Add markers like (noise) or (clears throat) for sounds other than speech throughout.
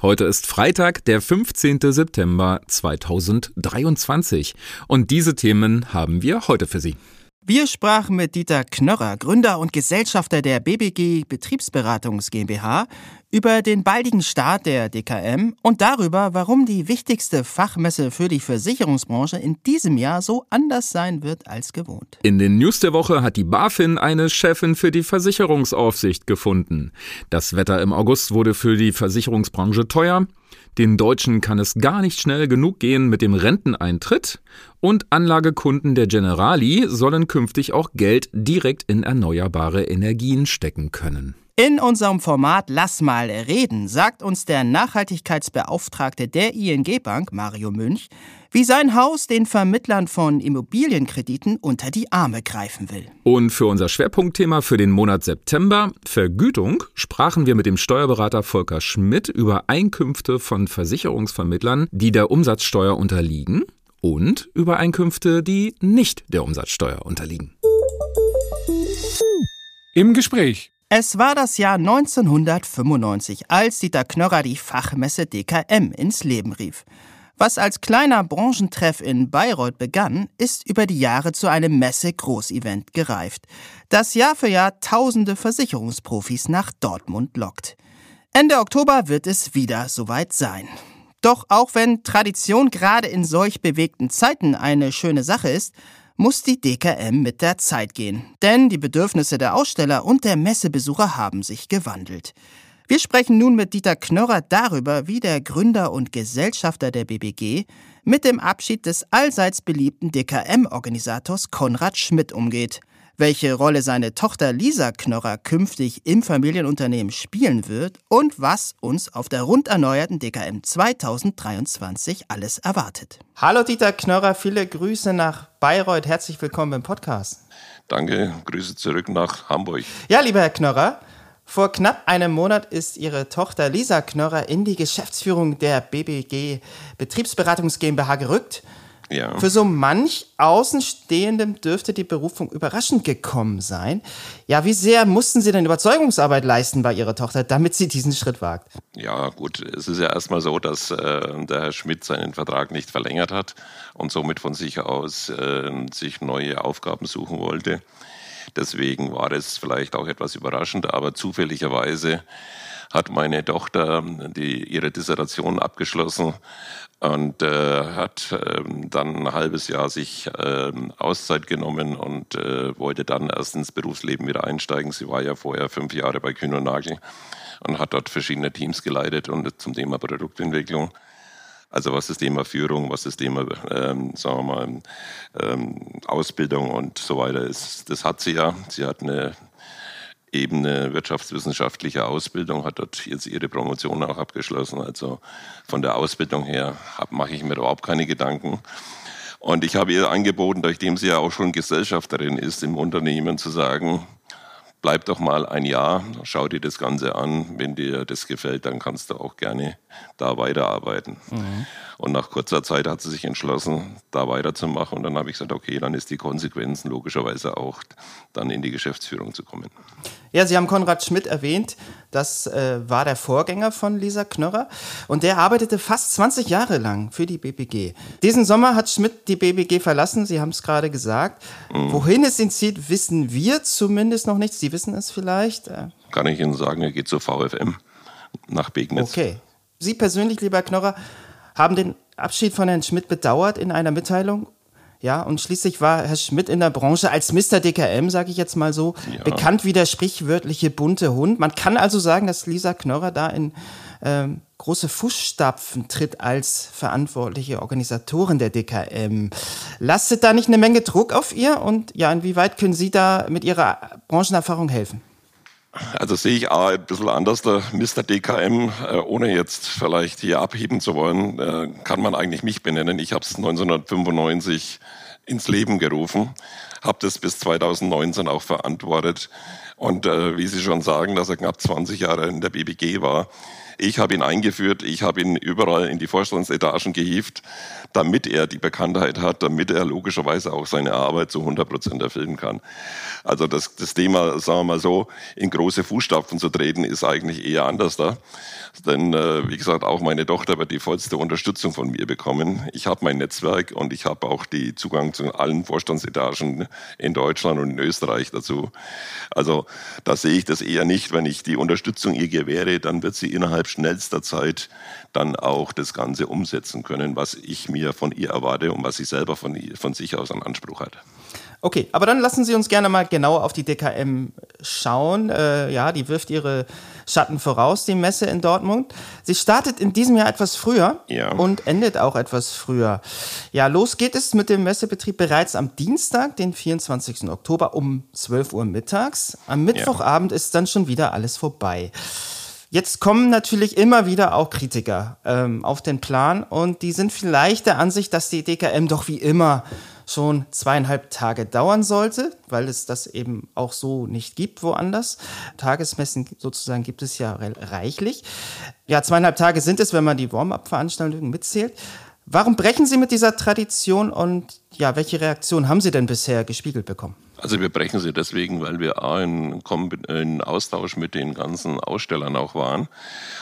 Heute ist Freitag, der 15. September 2023 und diese Themen haben wir heute für Sie. Wir sprachen mit Dieter Knörrer, Gründer und Gesellschafter der BBG Betriebsberatungs GmbH, über den baldigen Start der DKM und darüber, warum die wichtigste Fachmesse für die Versicherungsbranche in diesem Jahr so anders sein wird als gewohnt. In den News der Woche hat die BaFin eine Chefin für die Versicherungsaufsicht gefunden. Das Wetter im August wurde für die Versicherungsbranche teuer. Den Deutschen kann es gar nicht schnell genug gehen mit dem Renteneintritt und Anlagekunden der Generali sollen künftig auch Geld direkt in erneuerbare Energien stecken können. In unserem Format Lass mal reden sagt uns der Nachhaltigkeitsbeauftragte der ING Bank, Mario Münch, wie sein Haus den Vermittlern von Immobilienkrediten unter die Arme greifen will. Und für unser Schwerpunktthema für den Monat September, Vergütung, sprachen wir mit dem Steuerberater Volker Schmidt über Einkünfte von Versicherungsvermittlern, die der Umsatzsteuer unterliegen und über Einkünfte, die nicht der Umsatzsteuer unterliegen. Im Gespräch es war das Jahr 1995, als Dieter Knörrer die Fachmesse DKM ins Leben rief. Was als kleiner Branchentreff in Bayreuth begann, ist über die Jahre zu einem Messe-Großevent gereift, das Jahr für Jahr tausende Versicherungsprofis nach Dortmund lockt. Ende Oktober wird es wieder soweit sein. Doch auch wenn Tradition gerade in solch bewegten Zeiten eine schöne Sache ist, muss die DKM mit der Zeit gehen. Denn die Bedürfnisse der Aussteller und der Messebesucher haben sich gewandelt. Wir sprechen nun mit Dieter Knörrer darüber, wie der Gründer und Gesellschafter der BBG mit dem Abschied des allseits beliebten DKM-Organisators Konrad Schmidt umgeht welche Rolle seine Tochter Lisa Knorrer künftig im Familienunternehmen spielen wird und was uns auf der rund erneuerten DKM 2023 alles erwartet. Hallo Dieter Knorrer, viele Grüße nach Bayreuth. Herzlich willkommen im Podcast. Danke, Grüße zurück nach Hamburg. Ja, lieber Herr Knorrer, vor knapp einem Monat ist Ihre Tochter Lisa Knorrer in die Geschäftsführung der BBG Betriebsberatungs GmbH gerückt. Ja. Für so manch Außenstehendem dürfte die Berufung überraschend gekommen sein. Ja, wie sehr mussten Sie denn Überzeugungsarbeit leisten bei Ihrer Tochter, damit sie diesen Schritt wagt? Ja, gut, es ist ja erstmal so, dass äh, der Herr Schmidt seinen Vertrag nicht verlängert hat und somit von sich aus äh, sich neue Aufgaben suchen wollte. Deswegen war es vielleicht auch etwas überraschend, aber zufälligerweise hat meine Tochter die, ihre Dissertation abgeschlossen und äh, hat äh, dann ein halbes Jahr sich äh, Auszeit genommen und äh, wollte dann erst ins Berufsleben wieder einsteigen. Sie war ja vorher fünf Jahre bei Kühn und Nagel und hat dort verschiedene Teams geleitet und zum Thema Produktentwicklung. Also was das Thema Führung, was das Thema, ähm, sagen wir mal, ähm, Ausbildung und so weiter ist, das hat sie ja. Sie hat eine eben eine wirtschaftswissenschaftliche Ausbildung, hat dort jetzt ihre Promotion auch abgeschlossen. Also von der Ausbildung her mache ich mir überhaupt keine Gedanken. Und ich habe ihr angeboten, nachdem sie ja auch schon Gesellschafterin ist im Unternehmen, zu sagen, bleib doch mal ein Jahr, schau dir das Ganze an. Wenn dir das gefällt, dann kannst du auch gerne da weiterarbeiten. Mhm. Und nach kurzer Zeit hat sie sich entschlossen, da weiterzumachen. Und dann habe ich gesagt, okay, dann ist die Konsequenz logischerweise auch, dann in die Geschäftsführung zu kommen. Ja, Sie haben Konrad Schmidt erwähnt. Das äh, war der Vorgänger von Lisa Knörrer. Und der arbeitete fast 20 Jahre lang für die BBG. Diesen Sommer hat Schmidt die BBG verlassen. Sie haben es gerade gesagt. Mhm. Wohin es ihn zieht, wissen wir zumindest noch nicht. Sie wissen es vielleicht. Äh, Kann ich Ihnen sagen, er geht zur VFM nach Begnitz. Okay. Sie persönlich, lieber Knorrer, haben den Abschied von Herrn Schmidt bedauert in einer Mitteilung. Ja, und schließlich war Herr Schmidt in der Branche als Mr. DKM, sage ich jetzt mal so, ja. bekannt wie der sprichwörtliche bunte Hund. Man kann also sagen, dass Lisa Knorrer da in ähm, große Fußstapfen tritt als verantwortliche Organisatorin der DKM. Lastet da nicht eine Menge Druck auf ihr? Und ja, inwieweit können Sie da mit Ihrer Branchenerfahrung helfen? Also sehe ich A, ein bisschen anders. Der Mr. DKM, äh, ohne jetzt vielleicht hier abheben zu wollen, äh, kann man eigentlich mich benennen. Ich habe es 1995 ins Leben gerufen, habe das bis 2019 auch verantwortet. Und äh, wie Sie schon sagen, dass er knapp 20 Jahre in der BBG war, ich habe ihn eingeführt, ich habe ihn überall in die Vorstandsetagen gehievt, damit er die Bekanntheit hat, damit er logischerweise auch seine Arbeit zu 100 Prozent erfüllen kann. Also das, das Thema, sagen wir mal so, in große Fußstapfen zu treten, ist eigentlich eher anders da. Denn, äh, wie gesagt, auch meine Tochter wird die vollste Unterstützung von mir bekommen. Ich habe mein Netzwerk und ich habe auch die Zugang zu allen Vorstandsetagen in Deutschland und in Österreich dazu. Also da sehe ich das eher nicht. Wenn ich die Unterstützung ihr gewähre, dann wird sie innerhalb schnellster Zeit dann auch das Ganze umsetzen können, was ich mir von ihr erwarte und was sie selber von, von sich aus an Anspruch hat. Okay, aber dann lassen Sie uns gerne mal genauer auf die DKM schauen. Äh, ja, die wirft ihre Schatten voraus, die Messe in Dortmund. Sie startet in diesem Jahr etwas früher ja. und endet auch etwas früher. Ja, los geht es mit dem Messebetrieb bereits am Dienstag, den 24. Oktober um 12 Uhr mittags. Am Mittwochabend ja. ist dann schon wieder alles vorbei. Jetzt kommen natürlich immer wieder auch Kritiker ähm, auf den Plan und die sind vielleicht der Ansicht, dass die DKM doch wie immer schon zweieinhalb Tage dauern sollte, weil es das eben auch so nicht gibt woanders. Tagesmessen sozusagen gibt es ja reichlich. Ja, zweieinhalb Tage sind es, wenn man die Warm-up-Veranstaltungen mitzählt. Warum brechen Sie mit dieser Tradition und ja, welche Reaktion haben Sie denn bisher gespiegelt bekommen? Also wir brechen sie deswegen, weil wir A, in, in, Austausch mit den ganzen Ausstellern auch waren.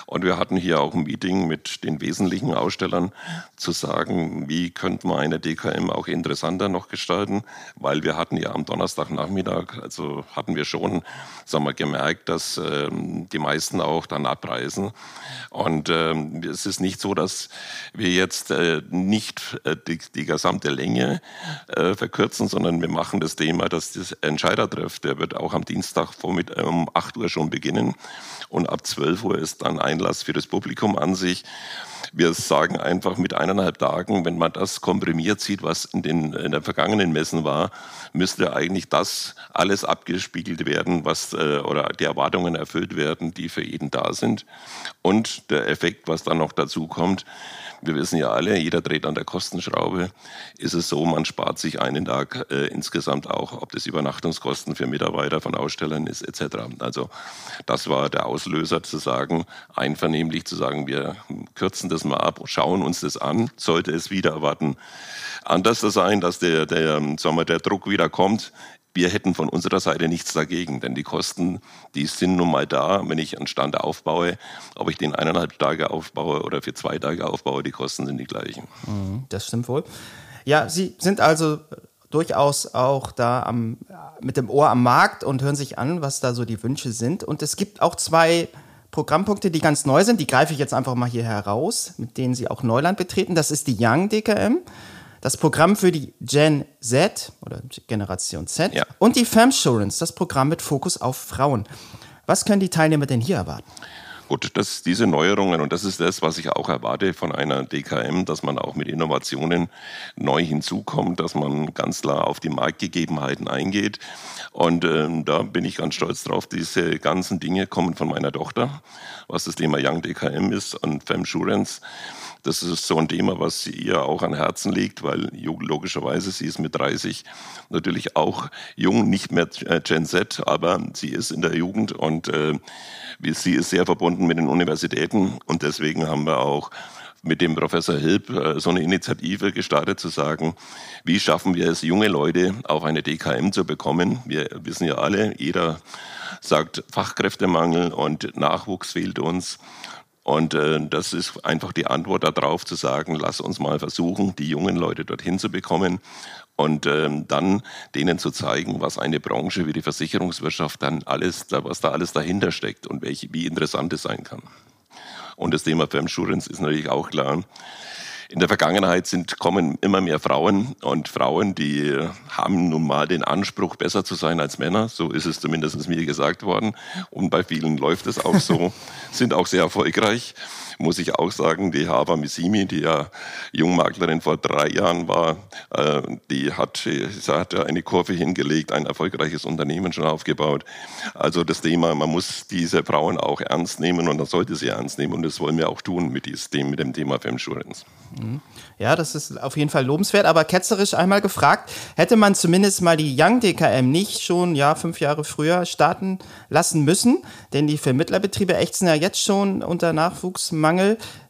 Und wir hatten hier auch ein Meeting mit den wesentlichen Ausstellern zu sagen, wie könnte man eine DKM auch interessanter noch gestalten, weil wir hatten ja am Donnerstagnachmittag, also hatten wir schon, sagen wir, gemerkt, dass ähm, die meisten auch dann abreisen. Und ähm, es ist nicht so, dass wir jetzt äh, nicht äh, die, die, gesamte Länge äh, verkürzen, sondern wir machen das Thema, dass das Entscheidertreff, der wird auch am Dienstag um 8 Uhr schon beginnen. Und ab 12 Uhr ist dann Einlass für das Publikum an sich. Wir sagen einfach mit eineinhalb Tagen, wenn man das komprimiert sieht, was in den, in den vergangenen Messen war, müsste eigentlich das alles abgespiegelt werden, was, äh, oder die Erwartungen erfüllt werden, die für jeden da sind. Und der Effekt, was dann noch dazu kommt, wir wissen ja alle, jeder dreht an der Kostenschraube. Ist es so, man spart sich einen Tag äh, insgesamt auch, ob das Übernachtungskosten für Mitarbeiter von Ausstellern ist, etc. Also das war der Auslöser zu sagen, einvernehmlich zu sagen, wir kürzen das mal ab, schauen uns das an, sollte es wieder erwarten anders sein, dass der, der, sagen wir, der Druck wieder kommt, wir hätten von unserer Seite nichts dagegen, denn die Kosten, die sind nun mal da. Wenn ich einen Stand aufbaue, ob ich den eineinhalb Tage aufbaue oder für zwei Tage aufbaue, die Kosten sind die gleichen. Mhm, das stimmt wohl. Ja, Sie sind also durchaus auch da am, mit dem Ohr am Markt und hören sich an, was da so die Wünsche sind. Und es gibt auch zwei Programmpunkte, die ganz neu sind. Die greife ich jetzt einfach mal hier heraus, mit denen Sie auch Neuland betreten. Das ist die Young DKM das Programm für die Gen Z oder Generation Z ja. und die Femsurance, das Programm mit Fokus auf Frauen. Was können die Teilnehmer denn hier erwarten? Gut, das, diese Neuerungen und das ist das, was ich auch erwarte von einer DKM, dass man auch mit Innovationen neu hinzukommt, dass man ganz klar auf die Marktgegebenheiten eingeht. Und ähm, da bin ich ganz stolz drauf. Diese ganzen Dinge kommen von meiner Tochter, was das Thema Young DKM ist und Femsurance. Das ist so ein Thema, was ihr auch an Herzen liegt, weil logischerweise sie ist mit 30 natürlich auch jung, nicht mehr äh, Gen Z, aber sie ist in der Jugend und äh, sie ist sehr verbunden mit den Universitäten und deswegen haben wir auch mit dem Professor Hilb äh, so eine Initiative gestartet, zu sagen, wie schaffen wir es, junge Leute auf eine DKM zu bekommen. Wir wissen ja alle, jeder sagt Fachkräftemangel und Nachwuchs fehlt uns. Und äh, das ist einfach die Antwort darauf zu sagen, lass uns mal versuchen, die jungen Leute dorthin zu bekommen und ähm, dann denen zu zeigen, was eine Branche wie die Versicherungswirtschaft dann alles, was da alles dahinter steckt und welche, wie interessant es sein kann. Und das Thema Firmensurance ist natürlich auch klar in der Vergangenheit sind, kommen immer mehr Frauen und Frauen, die haben nun mal den Anspruch, besser zu sein als Männer. So ist es zumindest mir gesagt worden. Und bei vielen läuft es auch so, (laughs) sind auch sehr erfolgreich. Muss ich auch sagen, die Hava Missimi, die ja Jungmaklerin vor drei Jahren war, äh, die hat, sie hat eine Kurve hingelegt, ein erfolgreiches Unternehmen schon aufgebaut. Also das Thema, man muss diese Frauen auch ernst nehmen und man sollte sie ernst nehmen und das wollen wir auch tun mit, diesem, mit dem Thema Femsurance. Mhm. Ja, das ist auf jeden Fall lobenswert, aber ketzerisch einmal gefragt, hätte man zumindest mal die Young DKM nicht schon ja fünf Jahre früher starten lassen müssen? Denn die Vermittlerbetriebe ächzen ja jetzt schon unter Nachwuchsmangel.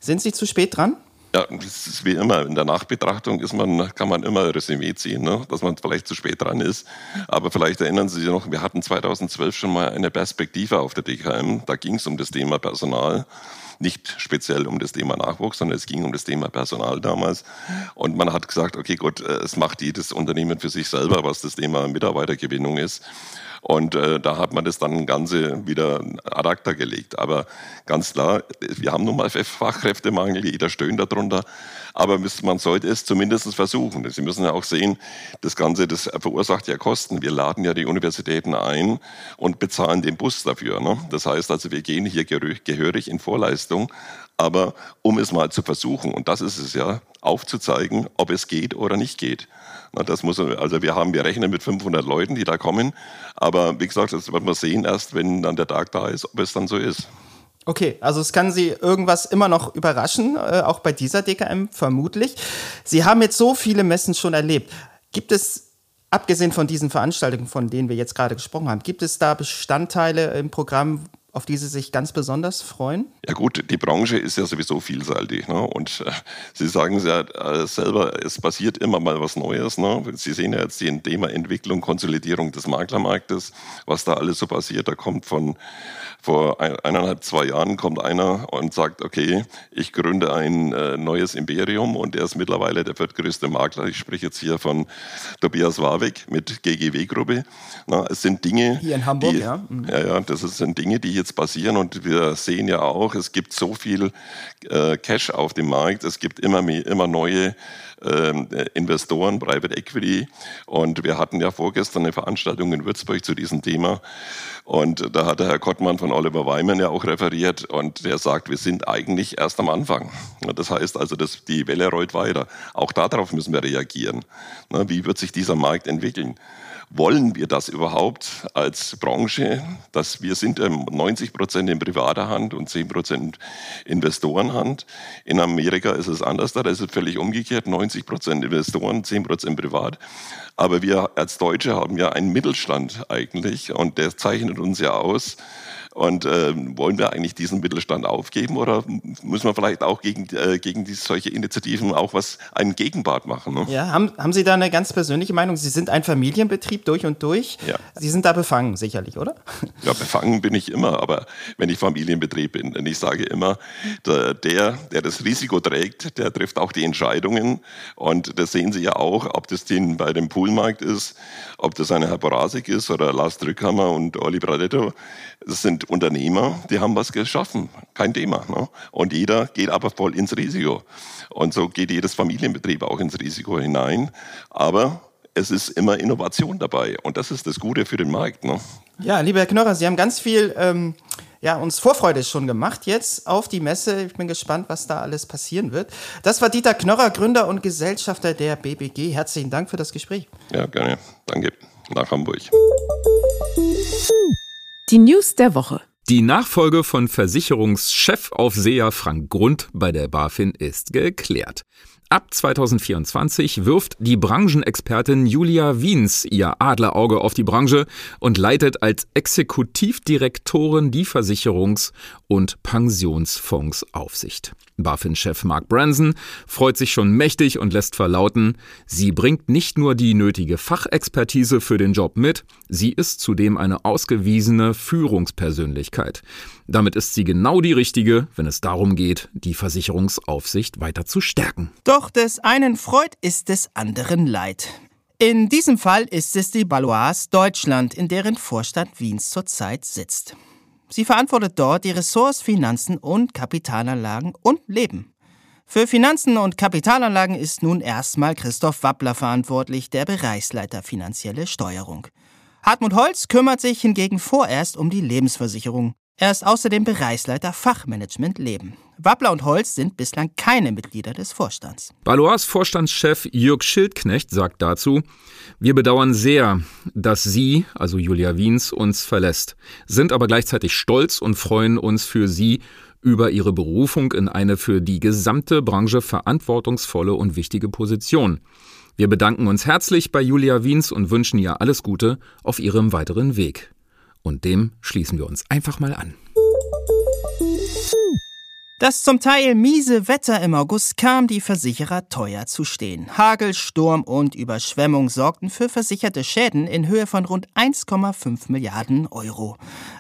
Sind sie zu spät dran? Ja, das ist wie immer. In der Nachbetrachtung ist man, kann man immer Resümee ziehen, ne? dass man vielleicht zu spät dran ist. Aber vielleicht erinnern Sie sich noch, wir hatten 2012 schon mal eine Perspektive auf der DKM. Da ging es um das Thema Personal nicht speziell um das Thema Nachwuchs, sondern es ging um das Thema Personal damals. Und man hat gesagt, okay, gut, äh, es macht jedes Unternehmen für sich selber, was das Thema Mitarbeitergewinnung ist. Und äh, da hat man das dann Ganze wieder ad acta gelegt. Aber ganz klar, wir haben nun mal Fachkräftemangel, jeder stöhnt darunter. Aber man sollte es zumindest versuchen. Sie müssen ja auch sehen, das Ganze, das verursacht ja Kosten. Wir laden ja die Universitäten ein und bezahlen den Bus dafür. Ne? Das heißt also, wir gehen hier gehörig in Vorleistung. Aber um es mal zu versuchen, und das ist es ja, aufzuzeigen, ob es geht oder nicht geht. Das muss, also wir haben, wir rechnen mit 500 Leuten, die da kommen. Aber wie gesagt, das wird man sehen erst, wenn dann der Tag da ist, ob es dann so ist. Okay, also es kann Sie irgendwas immer noch überraschen, äh, auch bei dieser DKM vermutlich. Sie haben jetzt so viele Messen schon erlebt. Gibt es, abgesehen von diesen Veranstaltungen, von denen wir jetzt gerade gesprochen haben, gibt es da Bestandteile im Programm, auf die Sie sich ganz besonders freuen? Ja gut, die Branche ist ja sowieso vielseitig. Ne? Und äh, Sie sagen es ja äh, selber, es passiert immer mal was Neues. Ne? Sie sehen ja jetzt die Thema Entwicklung, Konsolidierung des Maklermarktes, was da alles so passiert. Da kommt von vor eineinhalb, zwei Jahren kommt einer und sagt, okay, ich gründe ein äh, neues Imperium und er ist mittlerweile der viertgrößte Makler. Ich spreche jetzt hier von Tobias Warwick mit GGW-Gruppe. Es sind Dinge. Hier in Hamburg, die, ja. Mhm. Ja, ja, das sind Dinge, die jetzt passieren und wir sehen ja auch, es gibt so viel äh, Cash auf dem Markt, es gibt immer mehr, immer neue ähm, Investoren, Private Equity. Und wir hatten ja vorgestern eine Veranstaltung in Würzburg zu diesem Thema. Und da hat der Herr Kottmann von Oliver Weimann ja auch referiert und der sagt, wir sind eigentlich erst am Anfang. Das heißt also, dass die Welle rollt weiter. Auch darauf müssen wir reagieren. Wie wird sich dieser Markt entwickeln? Wollen wir das überhaupt als Branche, dass wir sind 90 Prozent in privater Hand und 10 Prozent Investorenhand. In Amerika ist es anders, da ist es völlig umgekehrt, 90 Prozent Investoren, 10 Prozent privat. Aber wir als Deutsche haben ja einen Mittelstand eigentlich und der zeichnet uns ja aus. Und äh, wollen wir eigentlich diesen Mittelstand aufgeben oder müssen wir vielleicht auch gegen, äh, gegen die, solche Initiativen auch was einen Gegenpart machen? Ne? Ja, haben, haben Sie da eine ganz persönliche Meinung? Sie sind ein Familienbetrieb durch und durch. Ja. Sie sind da befangen, sicherlich, oder? Ja, befangen bin ich immer, aber wenn ich Familienbetrieb bin, denn ich sage immer, der, der, der das Risiko trägt, der trifft auch die Entscheidungen. Und das sehen Sie ja auch, ob das den bei dem Poolmarkt ist, ob das eine Herr Borasik ist oder Lars Drückhammer und Oli Bradetto. Das sind Unternehmer, die haben was geschaffen, kein Thema. Ne? Und jeder geht aber voll ins Risiko. Und so geht jedes Familienbetrieb auch ins Risiko hinein. Aber es ist immer Innovation dabei und das ist das Gute für den Markt. Ne? Ja, lieber Herr Knorrer, Sie haben ganz viel ähm, ja, uns Vorfreude schon gemacht jetzt auf die Messe. Ich bin gespannt, was da alles passieren wird. Das war Dieter Knorrer, Gründer und Gesellschafter der BBG. Herzlichen Dank für das Gespräch. Ja, gerne. Danke. Nach Hamburg. Die News der Woche. Die Nachfolge von Versicherungschefaufseher Frank Grund bei der BaFin ist geklärt. Ab 2024 wirft die Branchenexpertin Julia Wiens ihr Adlerauge auf die Branche und leitet als Exekutivdirektorin die Versicherungs- und Pensionsfondsaufsicht. BaFin-Chef Mark Branson freut sich schon mächtig und lässt verlauten, sie bringt nicht nur die nötige Fachexpertise für den Job mit, sie ist zudem eine ausgewiesene Führungspersönlichkeit. Damit ist sie genau die richtige, wenn es darum geht, die Versicherungsaufsicht weiter zu stärken. Doch des einen Freud ist des anderen Leid. In diesem Fall ist es die Baloise Deutschland, in deren Vorstand Wiens zurzeit sitzt. Sie verantwortet dort die Ressorts Finanzen und Kapitalanlagen und Leben. Für Finanzen und Kapitalanlagen ist nun erstmal Christoph Wappler verantwortlich, der Bereichsleiter finanzielle Steuerung. Hartmut Holz kümmert sich hingegen vorerst um die Lebensversicherung. Er ist außerdem Bereichsleiter Fachmanagement Leben. Wappler und Holz sind bislang keine Mitglieder des Vorstands. Balois Vorstandschef Jörg Schildknecht sagt dazu, wir bedauern sehr, dass sie, also Julia Wiens, uns verlässt, sind aber gleichzeitig stolz und freuen uns für sie über ihre Berufung in eine für die gesamte Branche verantwortungsvolle und wichtige Position. Wir bedanken uns herzlich bei Julia Wiens und wünschen ihr alles Gute auf ihrem weiteren Weg. Und dem schließen wir uns einfach mal an. Das zum Teil miese Wetter im August kam die Versicherer teuer zu stehen. Hagel, Sturm und Überschwemmung sorgten für versicherte Schäden in Höhe von rund 1,5 Milliarden Euro.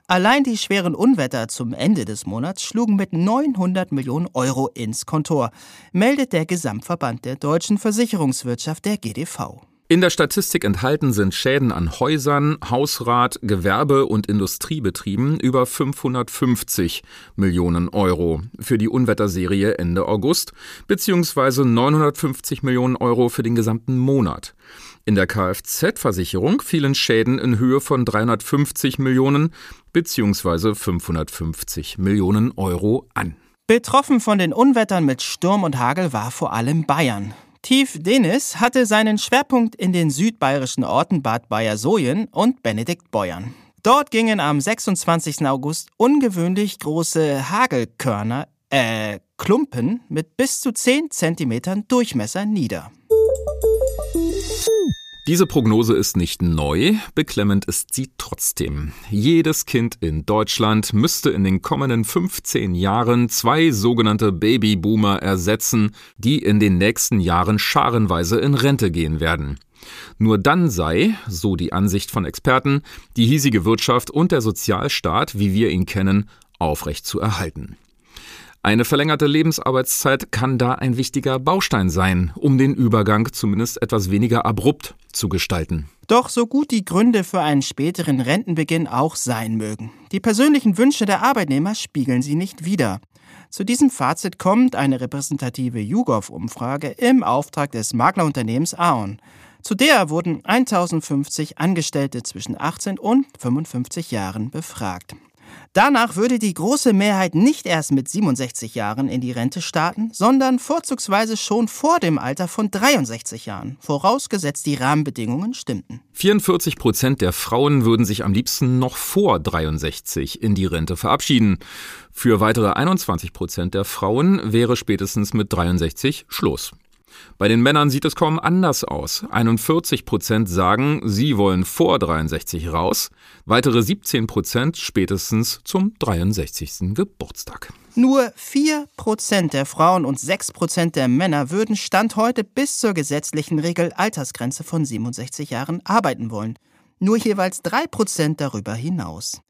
Allein die schweren Unwetter zum Ende des Monats schlugen mit 900 Millionen Euro ins Kontor, meldet der Gesamtverband der deutschen Versicherungswirtschaft der GDV. In der Statistik enthalten sind Schäden an Häusern, Hausrat, Gewerbe und Industriebetrieben über 550 Millionen Euro für die Unwetterserie Ende August bzw. 950 Millionen Euro für den gesamten Monat. In der Kfz-Versicherung fielen Schäden in Höhe von 350 Millionen bzw. 550 Millionen Euro an. Betroffen von den Unwettern mit Sturm und Hagel war vor allem Bayern. Tief Denis hatte seinen Schwerpunkt in den südbayerischen Orten Bad Bayersoien und Benediktbeuern. Dort gingen am 26. August ungewöhnlich große Hagelkörner, äh, Klumpen mit bis zu 10 cm Durchmesser nieder. Diese Prognose ist nicht neu, beklemmend ist sie trotzdem. Jedes Kind in Deutschland müsste in den kommenden 15 Jahren zwei sogenannte Babyboomer ersetzen, die in den nächsten Jahren scharenweise in Rente gehen werden. Nur dann sei, so die Ansicht von Experten, die hiesige Wirtschaft und der Sozialstaat, wie wir ihn kennen, aufrecht zu erhalten. Eine verlängerte Lebensarbeitszeit kann da ein wichtiger Baustein sein, um den Übergang zumindest etwas weniger abrupt zu gestalten. Doch so gut die Gründe für einen späteren Rentenbeginn auch sein mögen, die persönlichen Wünsche der Arbeitnehmer spiegeln sie nicht wider. Zu diesem Fazit kommt eine repräsentative YouGov-Umfrage im Auftrag des Maklerunternehmens Aon. Zu der wurden 1050 Angestellte zwischen 18 und 55 Jahren befragt. Danach würde die große Mehrheit nicht erst mit 67 Jahren in die Rente starten, sondern vorzugsweise schon vor dem Alter von 63 Jahren, vorausgesetzt die Rahmenbedingungen stimmten. 44 Prozent der Frauen würden sich am liebsten noch vor 63 in die Rente verabschieden. Für weitere 21 Prozent der Frauen wäre spätestens mit 63 Schluss. Bei den Männern sieht es kaum anders aus. 41 Prozent sagen, sie wollen vor 63 raus, weitere 17 Prozent spätestens zum 63. Geburtstag. Nur 4 Prozent der Frauen und 6 Prozent der Männer würden Stand heute bis zur gesetzlichen Regel Altersgrenze von 67 Jahren arbeiten wollen. Nur jeweils 3 Prozent darüber hinaus.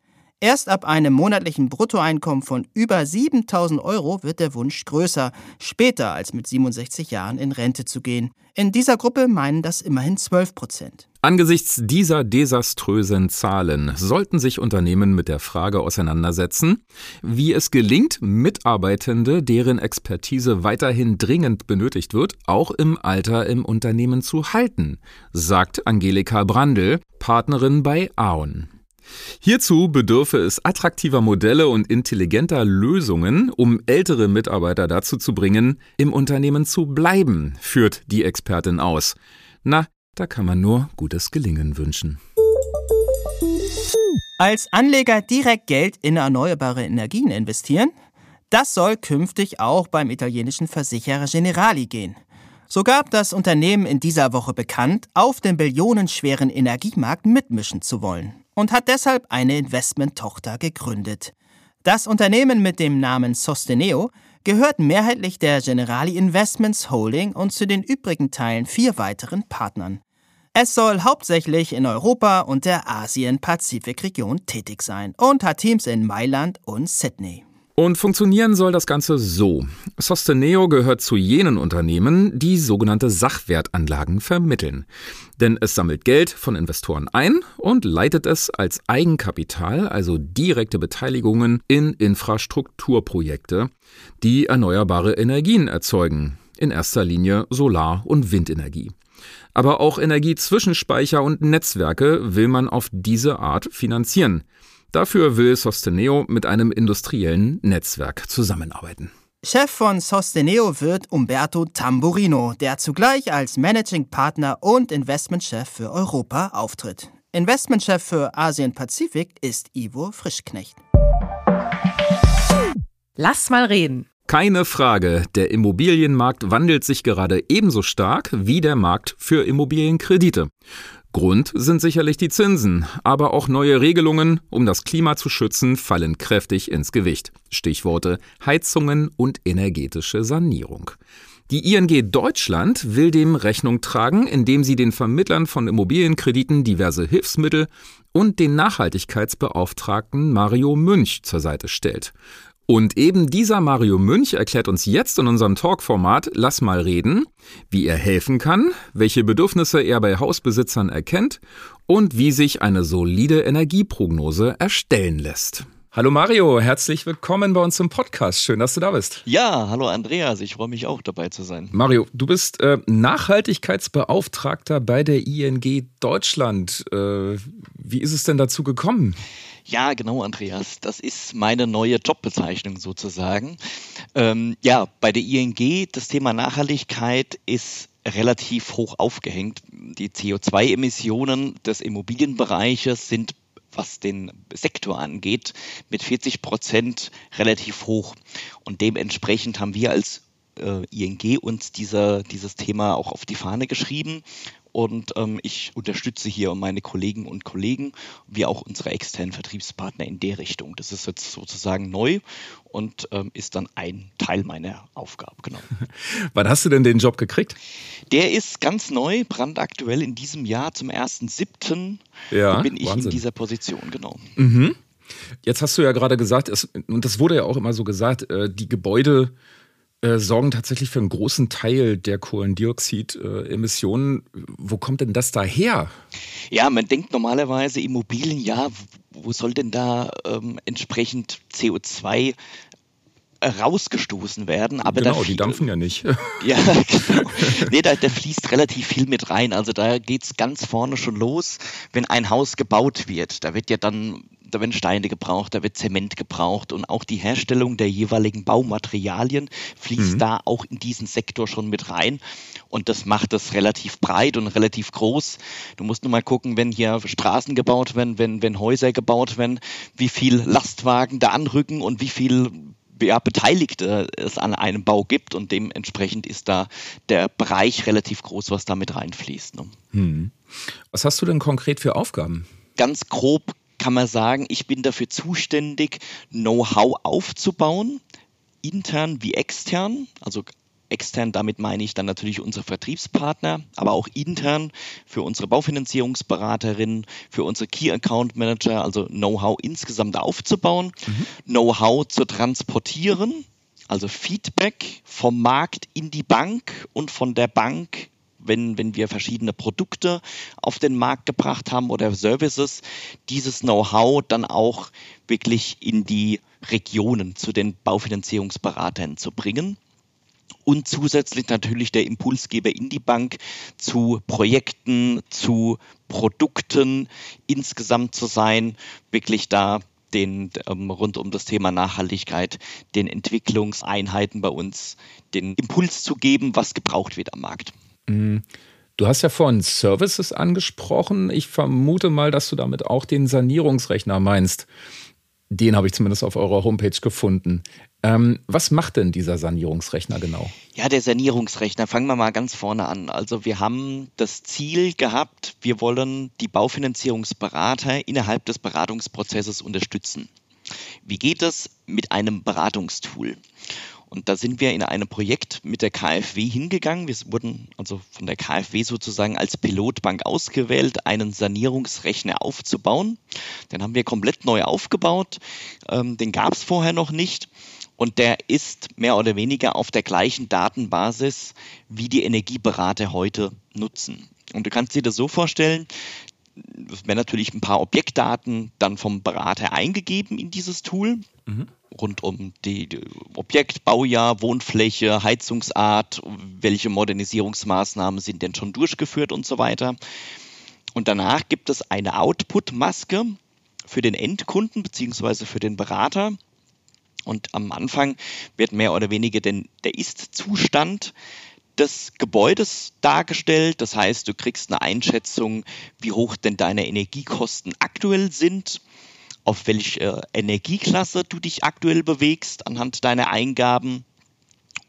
Erst ab einem monatlichen Bruttoeinkommen von über 7000 Euro wird der Wunsch größer, später als mit 67 Jahren in Rente zu gehen. In dieser Gruppe meinen das immerhin 12 Prozent. Angesichts dieser desaströsen Zahlen sollten sich Unternehmen mit der Frage auseinandersetzen, wie es gelingt, Mitarbeitende, deren Expertise weiterhin dringend benötigt wird, auch im Alter im Unternehmen zu halten, sagt Angelika Brandl, Partnerin bei Aon. Hierzu bedürfe es attraktiver Modelle und intelligenter Lösungen, um ältere Mitarbeiter dazu zu bringen, im Unternehmen zu bleiben, führt die Expertin aus. Na, da kann man nur gutes Gelingen wünschen. Als Anleger direkt Geld in erneuerbare Energien investieren? Das soll künftig auch beim italienischen Versicherer Generali gehen. So gab das Unternehmen in dieser Woche bekannt, auf dem billionenschweren Energiemarkt mitmischen zu wollen und hat deshalb eine Investmenttochter gegründet. Das Unternehmen mit dem Namen Sosteneo gehört mehrheitlich der Generali Investments Holding und zu den übrigen Teilen vier weiteren Partnern. Es soll hauptsächlich in Europa und der Asien-Pazifik-Region tätig sein und hat Teams in Mailand und Sydney. Und funktionieren soll das Ganze so. Sosteneo gehört zu jenen Unternehmen, die sogenannte Sachwertanlagen vermitteln. Denn es sammelt Geld von Investoren ein und leitet es als Eigenkapital, also direkte Beteiligungen in Infrastrukturprojekte, die erneuerbare Energien erzeugen. In erster Linie Solar- und Windenergie. Aber auch Energiezwischenspeicher und Netzwerke will man auf diese Art finanzieren. Dafür will Sosteneo mit einem industriellen Netzwerk zusammenarbeiten. Chef von Sosteneo wird Umberto Tamburino, der zugleich als Managing Partner und Investmentchef für Europa auftritt. Investmentchef für Asien-Pazifik ist Ivo Frischknecht. Lass mal reden. Keine Frage, der Immobilienmarkt wandelt sich gerade ebenso stark wie der Markt für Immobilienkredite. Grund sind sicherlich die Zinsen, aber auch neue Regelungen, um das Klima zu schützen, fallen kräftig ins Gewicht. Stichworte Heizungen und energetische Sanierung. Die ING Deutschland will dem Rechnung tragen, indem sie den Vermittlern von Immobilienkrediten diverse Hilfsmittel und den Nachhaltigkeitsbeauftragten Mario Münch zur Seite stellt. Und eben dieser Mario Münch erklärt uns jetzt in unserem Talkformat Lass mal reden, wie er helfen kann, welche Bedürfnisse er bei Hausbesitzern erkennt und wie sich eine solide Energieprognose erstellen lässt. Hallo Mario, herzlich willkommen bei uns im Podcast. Schön, dass du da bist. Ja, hallo Andreas, ich freue mich auch dabei zu sein. Mario, du bist äh, Nachhaltigkeitsbeauftragter bei der ING Deutschland. Äh, wie ist es denn dazu gekommen? Ja, genau, Andreas. Das ist meine neue Jobbezeichnung sozusagen. Ähm, ja, bei der ING, das Thema Nachhaltigkeit ist relativ hoch aufgehängt. Die CO2-Emissionen des Immobilienbereiches sind was den Sektor angeht, mit 40 Prozent relativ hoch. Und dementsprechend haben wir als äh, ING uns dieser, dieses Thema auch auf die Fahne geschrieben und ähm, ich unterstütze hier meine Kollegen und Kollegen, wie auch unsere externen Vertriebspartner in der Richtung. Das ist jetzt sozusagen neu und ähm, ist dann ein Teil meiner Aufgabe. Genau. (laughs) Wann hast du denn den Job gekriegt? Der ist ganz neu, brandaktuell in diesem Jahr zum 1.7. Ja, bin ich Wahnsinn. in dieser Position, genau. Mhm. Jetzt hast du ja gerade gesagt, es, und das wurde ja auch immer so gesagt, äh, die Gebäude äh, sorgen tatsächlich für einen großen Teil der Kohlendioxidemissionen. Wo kommt denn das daher? Ja, man denkt normalerweise Immobilien, ja, wo soll denn da ähm, entsprechend CO2 rausgestoßen werden. Aber genau, die dampfen ja nicht. (laughs) Ja, (laughs) genau. Nee, da, da fließt relativ viel mit rein. Also da geht es ganz vorne schon los, wenn ein Haus gebaut wird. Da wird ja dann da werden Steine gebraucht, da wird Zement gebraucht und auch die Herstellung der jeweiligen Baumaterialien fließt mhm. da auch in diesen Sektor schon mit rein. Und das macht das relativ breit und relativ groß. Du musst nur mal gucken, wenn hier Straßen gebaut werden, wenn, wenn Häuser gebaut werden, wie viel Lastwagen da anrücken und wie viel ja, Beteiligte es an einem Bau gibt und dementsprechend ist da der Bereich relativ groß, was da mit reinfließt. Ne? Hm. Was hast du denn konkret für Aufgaben? Ganz grob kann man sagen, ich bin dafür zuständig, Know-how aufzubauen, intern wie extern, also extern, damit meine ich dann natürlich unsere Vertriebspartner, aber auch intern für unsere Baufinanzierungsberaterin, für unsere Key Account Manager, also Know-how insgesamt aufzubauen, mhm. Know-how zu transportieren, also Feedback vom Markt in die Bank und von der Bank wenn, wenn wir verschiedene Produkte auf den Markt gebracht haben oder Services, dieses Know-how dann auch wirklich in die Regionen zu den Baufinanzierungsberatern zu bringen und zusätzlich natürlich der Impulsgeber in die Bank zu Projekten, zu Produkten insgesamt zu sein, wirklich da den ähm, rund um das Thema Nachhaltigkeit den Entwicklungseinheiten bei uns den Impuls zu geben, was gebraucht wird am Markt. Mm, du hast ja vorhin Services angesprochen. Ich vermute mal, dass du damit auch den Sanierungsrechner meinst. Den habe ich zumindest auf eurer Homepage gefunden. Ähm, was macht denn dieser Sanierungsrechner genau? Ja, der Sanierungsrechner, fangen wir mal ganz vorne an. Also wir haben das Ziel gehabt, wir wollen die Baufinanzierungsberater innerhalb des Beratungsprozesses unterstützen. Wie geht es mit einem Beratungstool? Und da sind wir in einem Projekt mit der KfW hingegangen. Wir wurden also von der KfW sozusagen als Pilotbank ausgewählt, einen Sanierungsrechner aufzubauen. Den haben wir komplett neu aufgebaut. Ähm, den gab es vorher noch nicht. Und der ist mehr oder weniger auf der gleichen Datenbasis, wie die Energieberater heute nutzen. Und du kannst dir das so vorstellen, es werden natürlich ein paar Objektdaten dann vom Berater eingegeben in dieses Tool. Mhm rund um die, Objekt, Baujahr, Wohnfläche, Heizungsart, welche Modernisierungsmaßnahmen sind denn schon durchgeführt und so weiter. Und danach gibt es eine Output-Maske für den Endkunden beziehungsweise für den Berater. Und am Anfang wird mehr oder weniger den, der Ist-Zustand des Gebäudes dargestellt. Das heißt, du kriegst eine Einschätzung, wie hoch denn deine Energiekosten aktuell sind, auf welche äh, Energieklasse du dich aktuell bewegst anhand deiner Eingaben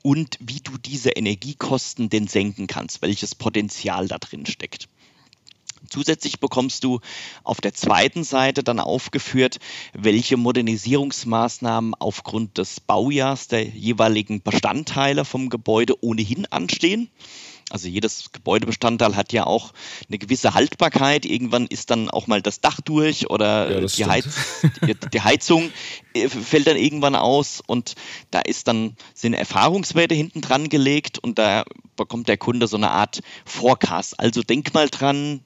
und wie du diese Energiekosten denn senken kannst, welches Potenzial da drin steckt. Zusätzlich bekommst du auf der zweiten Seite dann aufgeführt, welche Modernisierungsmaßnahmen aufgrund des Baujahrs der jeweiligen Bestandteile vom Gebäude ohnehin anstehen. Also jedes Gebäudebestandteil hat ja auch eine gewisse Haltbarkeit. Irgendwann ist dann auch mal das Dach durch oder ja, die, Heiz die, Heizung äh, fällt dann irgendwann aus und da ist dann sind Erfahrungswerte hinten dran gelegt und da bekommt der Kunde so eine Art Forecast. Also denk mal dran,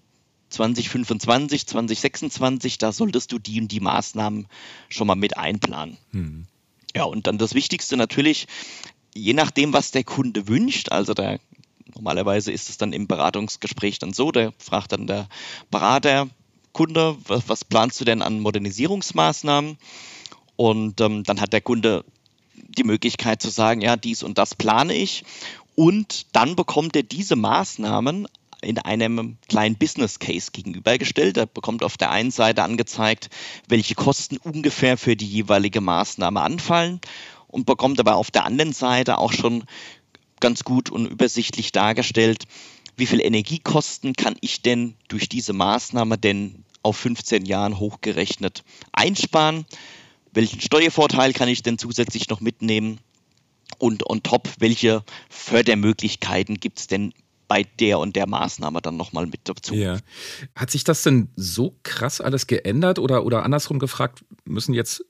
2025, 2026, da solltest du die und die Maßnahmen schon mal mit einplanen. Hm. Ja, und dann das Wichtigste natürlich, je nachdem, was der Kunde wünscht, also der normalerweise ist es dann im Beratungsgespräch dann so, da fragt dann der Berater, Kunde, was, was planst du denn an Modernisierungsmaßnahmen? Und ähm, dann hat der Kunde die Möglichkeit zu sagen, ja, dies und das plane ich. Und dann bekommt er diese Maßnahmen in einem kleinen Business Case gegenübergestellt. Er bekommt auf der einen Seite angezeigt, welche Kosten ungefähr für die jeweilige Maßnahme anfallen und bekommt aber auf der anderen Seite auch schon ganz gut und übersichtlich dargestellt, wie viel Energiekosten kann ich denn durch diese Maßnahme denn auf 15 Jahren hochgerechnet einsparen? Welchen Steuervorteil kann ich denn zusätzlich noch mitnehmen? Und on top, welche Fördermöglichkeiten gibt es denn bei der und der Maßnahme dann nochmal mit dazu. Ja. Hat sich das denn so krass alles geändert oder, oder andersrum gefragt, müssen jetzt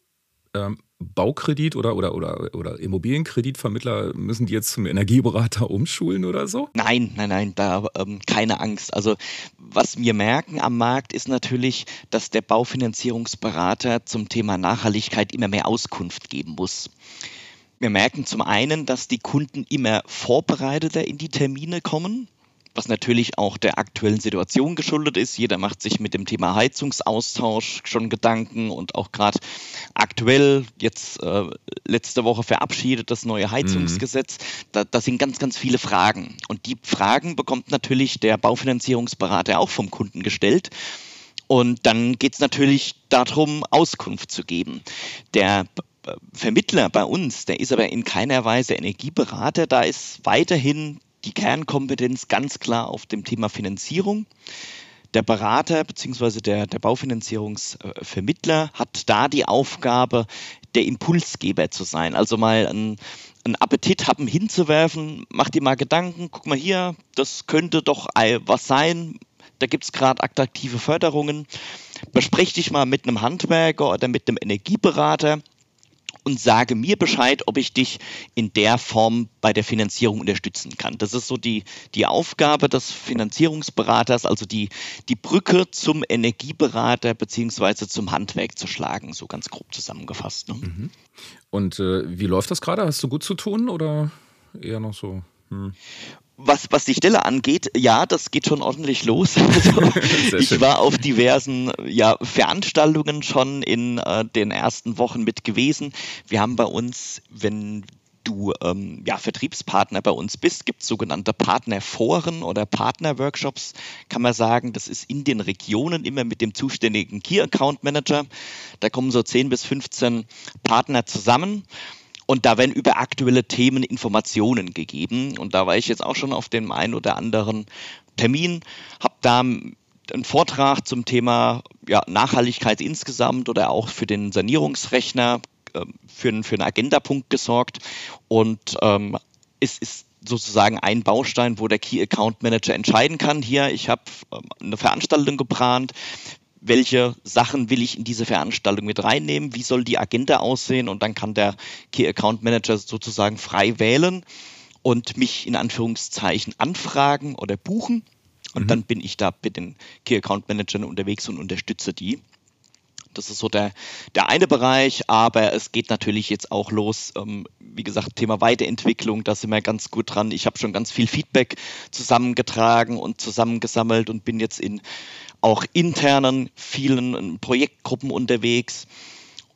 ähm, Baukredit oder, oder, oder, oder Immobilienkreditvermittler, müssen die jetzt zum Energieberater umschulen oder so? Nein, nein, nein, da ähm, keine Angst. Also was wir merken am Markt ist natürlich, dass der Baufinanzierungsberater zum Thema Nachhaltigkeit immer mehr Auskunft geben muss. Wir merken zum einen, dass die Kunden immer vorbereiteter in die Termine kommen, was natürlich auch der aktuellen Situation geschuldet ist. Jeder macht sich mit dem Thema Heizungsaustausch schon Gedanken und auch gerade aktuell, jetzt äh, letzte Woche verabschiedet das neue Heizungsgesetz. Mhm. Da, da sind ganz, ganz viele Fragen. Und die Fragen bekommt natürlich der Baufinanzierungsberater auch vom Kunden gestellt. Und dann geht es natürlich darum, Auskunft zu geben. Der Vermittler bei uns, der ist aber in keiner Weise Energieberater. Da ist weiterhin die Kernkompetenz ganz klar auf dem Thema Finanzierung. Der Berater bzw. Der, der Baufinanzierungsvermittler hat da die Aufgabe, der Impulsgeber zu sein. Also mal einen, einen Appetit haben hinzuwerfen, mach dir mal Gedanken, guck mal hier, das könnte doch was sein. Da gibt es gerade attraktive Förderungen. Besprech dich mal mit einem Handwerker oder mit einem Energieberater und sage mir Bescheid, ob ich dich in der Form bei der Finanzierung unterstützen kann. Das ist so die, die Aufgabe des Finanzierungsberaters, also die, die Brücke zum Energieberater beziehungsweise zum Handwerk zu schlagen, so ganz grob zusammengefasst. Ne? Mhm. Und äh, wie läuft das gerade? Hast du gut zu tun oder eher noch so? Hm was, was die Stelle angeht, ja, das geht schon ordentlich los. (laughs) Also, (laughs) ich war auf diversen ja, Veranstaltungen schon in äh, den ersten Wochen mit gewesen. Wir haben bei uns, wenn du ähm, ja, Vertriebspartner bei uns bist, gibt es sogenannte Partnerforen oder Partnerworkshops, kann man sagen. Das ist in den Regionen immer mit dem zuständigen Key Account Manager. Da kommen so 10 bis 15 Partner zusammen. Und da werden über aktuelle Themen Informationen gegeben. Und da war ich jetzt auch schon auf dem einen oder anderen Termin, habe da einen Vortrag zum Thema ja, Nachhaltigkeit insgesamt oder auch für den Sanierungsrechner äh, für, für einen Agendapunkt gesorgt. Und ähm, es ist sozusagen ein Baustein, wo der Key Account Manager entscheiden kann. Hier, ich habe ähm, eine Veranstaltung geplant welche Sachen will ich in diese Veranstaltung mit reinnehmen, wie soll die Agenda aussehen und dann kann der Key Account Manager sozusagen frei wählen und mich in Anführungszeichen anfragen oder buchen und mhm. dann bin ich da mit den Key Account Managern unterwegs und unterstütze die. Das ist so der, der eine Bereich, aber es geht natürlich jetzt auch los. Ähm, wie gesagt, Thema Weiterentwicklung, da sind wir ganz gut dran. Ich habe schon ganz viel Feedback zusammengetragen und zusammengesammelt und bin jetzt in auch internen vielen Projektgruppen unterwegs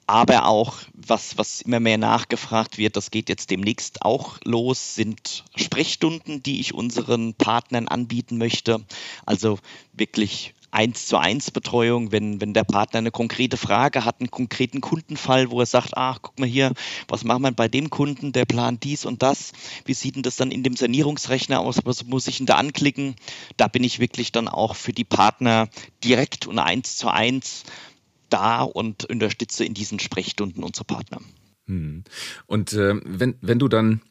aber auch, was, was immer mehr nachgefragt wird, das geht jetzt demnächst auch los, sind Sprechstunden, die ich unseren Partnern anbieten möchte. Also wirklich eins zu eins Betreuung, wenn, wenn der Partner eine konkrete Frage hat, einen konkreten Kundenfall, wo er sagt, ach, guck mal hier, was machen wir bei dem Kunden, der plant dies und das, wie sieht denn das dann in dem Sanierungsrechner aus, was muss ich denn da anklicken? Da bin ich wirklich dann auch für die Partner direkt und eins zu eins da und unterstütze in diesen Sprechstunden unsere Partner. Hm. Und äh, wenn, wenn du dann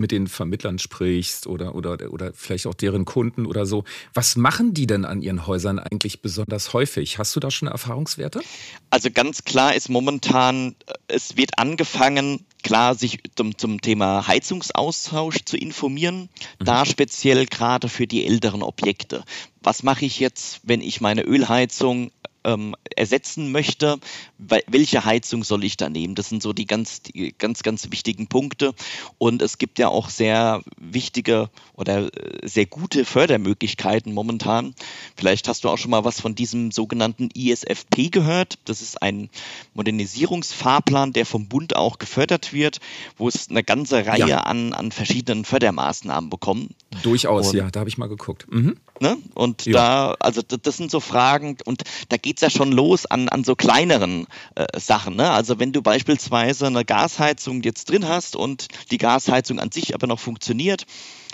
mit den Vermittlern sprichst oder, oder, oder vielleicht auch deren Kunden oder so. Was machen die denn an ihren Häusern eigentlich besonders häufig? Hast du da schon Erfahrungswerte? Also ganz klar ist momentan, äh, es wird angefangen, klar sich zum, zum Thema Heizungsaustausch zu informieren, mhm. da speziell gerade für die älteren Objekte. Was mache ich jetzt, wenn ich meine Ölheizung ähm, ersetzen möchte, welche Heizung soll ich da nehmen? Das sind so die ganz, die ganz, ganz wichtigen Punkte. Und es gibt ja auch sehr wichtige oder äh, sehr gute Fördermöglichkeiten momentan. Vielleicht hast du auch schon mal was von diesem sogenannten ISFP gehört. Das ist ein Modernisierungsfahrplan, der vom Bund auch gefördert wird, wo es eine ganze Reihe ja. an, an verschiedenen Fördermaßnahmen bekommt. Durchaus, und, ja, da habe ich mal geguckt. Mhm. Ne? Und ja. da, also das sind so Fragen und da geht es ja schon los an, an so kleineren äh, Sachen. Ne? Also wenn du beispielsweise eine Gasheizung jetzt drin hast und die Gasheizung an sich aber noch funktioniert,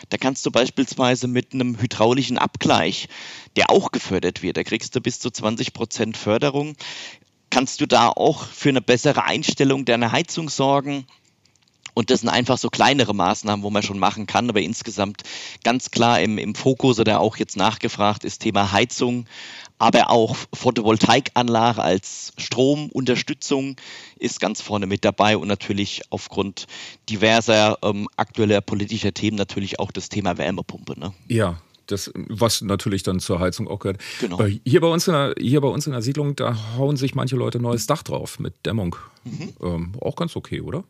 da kannst du beispielsweise mit einem hydraulischen Abgleich, der auch gefördert wird, da kriegst du bis zu 20 Prozent Förderung, kannst du da auch für eine bessere Einstellung deiner Heizung sorgen und das sind einfach so kleinere Maßnahmen, wo man schon machen kann. Aber insgesamt ganz klar im, im Fokus oder auch jetzt nachgefragt ist Thema Heizung, aber auch Photovoltaikanlage als Stromunterstützung ist ganz vorne mit dabei und natürlich aufgrund diverser ähm, aktueller politischer Themen natürlich auch das Thema Wärmepumpe. Ne? Ja, das, was natürlich dann zur Heizung auch gehört. Genau. Hier bei, uns in der, hier bei uns in der Siedlung, da hauen sich manche Leute neues Dach drauf mit Dämmung. Mhm. Ähm, auch ganz okay, oder?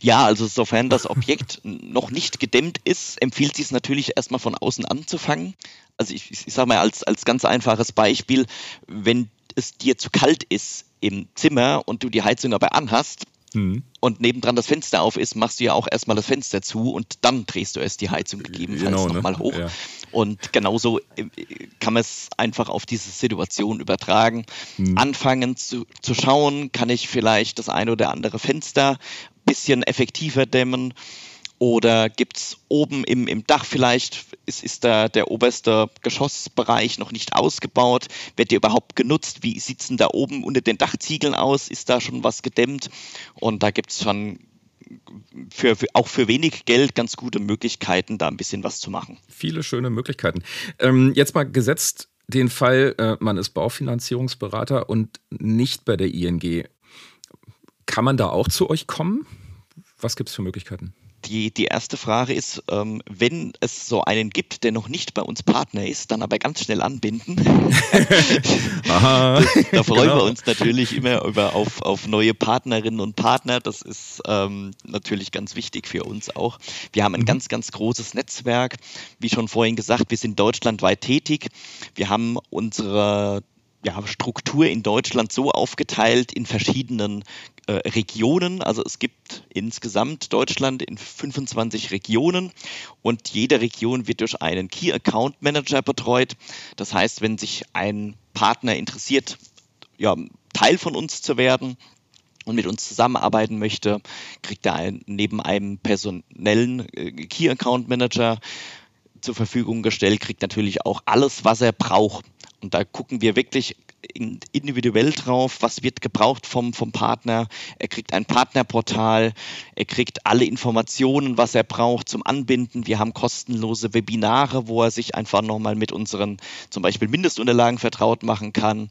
Ja, also sofern das Objekt (laughs) noch nicht gedämmt ist, empfiehlt sich es natürlich erstmal von außen anzufangen. Also ich, ich sage mal als, als ganz einfaches Beispiel, wenn es dir zu kalt ist im Zimmer und du die Heizung aber anhast, mhm. und nebendran das Fenster auf ist, machst du ja auch erstmal das Fenster zu und dann drehst du erst die Heizung gegebenenfalls genau, ne? nochmal hoch. Ja. Und genauso äh, kann man es einfach auf diese Situation übertragen. Mhm. Anfangen zu, zu schauen, kann ich vielleicht das eine oder andere Fenster bisschen effektiver dämmen? Oder gibt es oben im, im Dach vielleicht, ist, ist da der oberste Geschossbereich noch nicht ausgebaut? Wird der überhaupt genutzt? Wie sieht es denn da oben unter den Dachziegeln aus? Ist da schon was gedämmt? Und da gibt es schon für, für, auch für wenig Geld ganz gute Möglichkeiten, da ein bisschen was zu machen. Viele schöne Möglichkeiten. Ähm, jetzt mal gesetzt den Fall, äh, man ist Baufinanzierungsberater und nicht bei der ING. Kann man da auch zu euch kommen? Was gibt es für Möglichkeiten? Die, die erste Frage ist, ähm, wenn es so einen gibt, der noch nicht bei uns Partner ist, dann aber ganz schnell anbinden. (laughs) Aha, das, da freuen genau. wir uns natürlich immer über, auf, auf neue Partnerinnen und Partner. Das ist ähm, natürlich ganz wichtig für uns auch. Wir haben ein mhm. ganz, ganz großes Netzwerk. Wie schon vorhin gesagt, wir sind deutschlandweit tätig. Wir haben unsere ja, Struktur in Deutschland so aufgeteilt in verschiedenen äh, Regionen. Also es gibt insgesamt Deutschland in 25 Regionen und jede Region wird durch einen Key Account Manager betreut. Das heißt, wenn sich ein Partner interessiert, ja, Teil von uns zu werden, und mit uns zusammenarbeiten möchte, kriegt er ein, neben einem personellen äh, Key Account Manager zur Verfügung gestellt, kriegt natürlich auch alles, was er braucht. Und da gucken wir wirklich individuell drauf, was wird gebraucht vom, vom Partner. Er kriegt ein Partnerportal, er kriegt alle Informationen, was er braucht zum Anbinden. Wir haben kostenlose Webinare, wo er sich einfach nochmal mit unseren zum Beispiel Mindestunterlagen vertraut machen kann.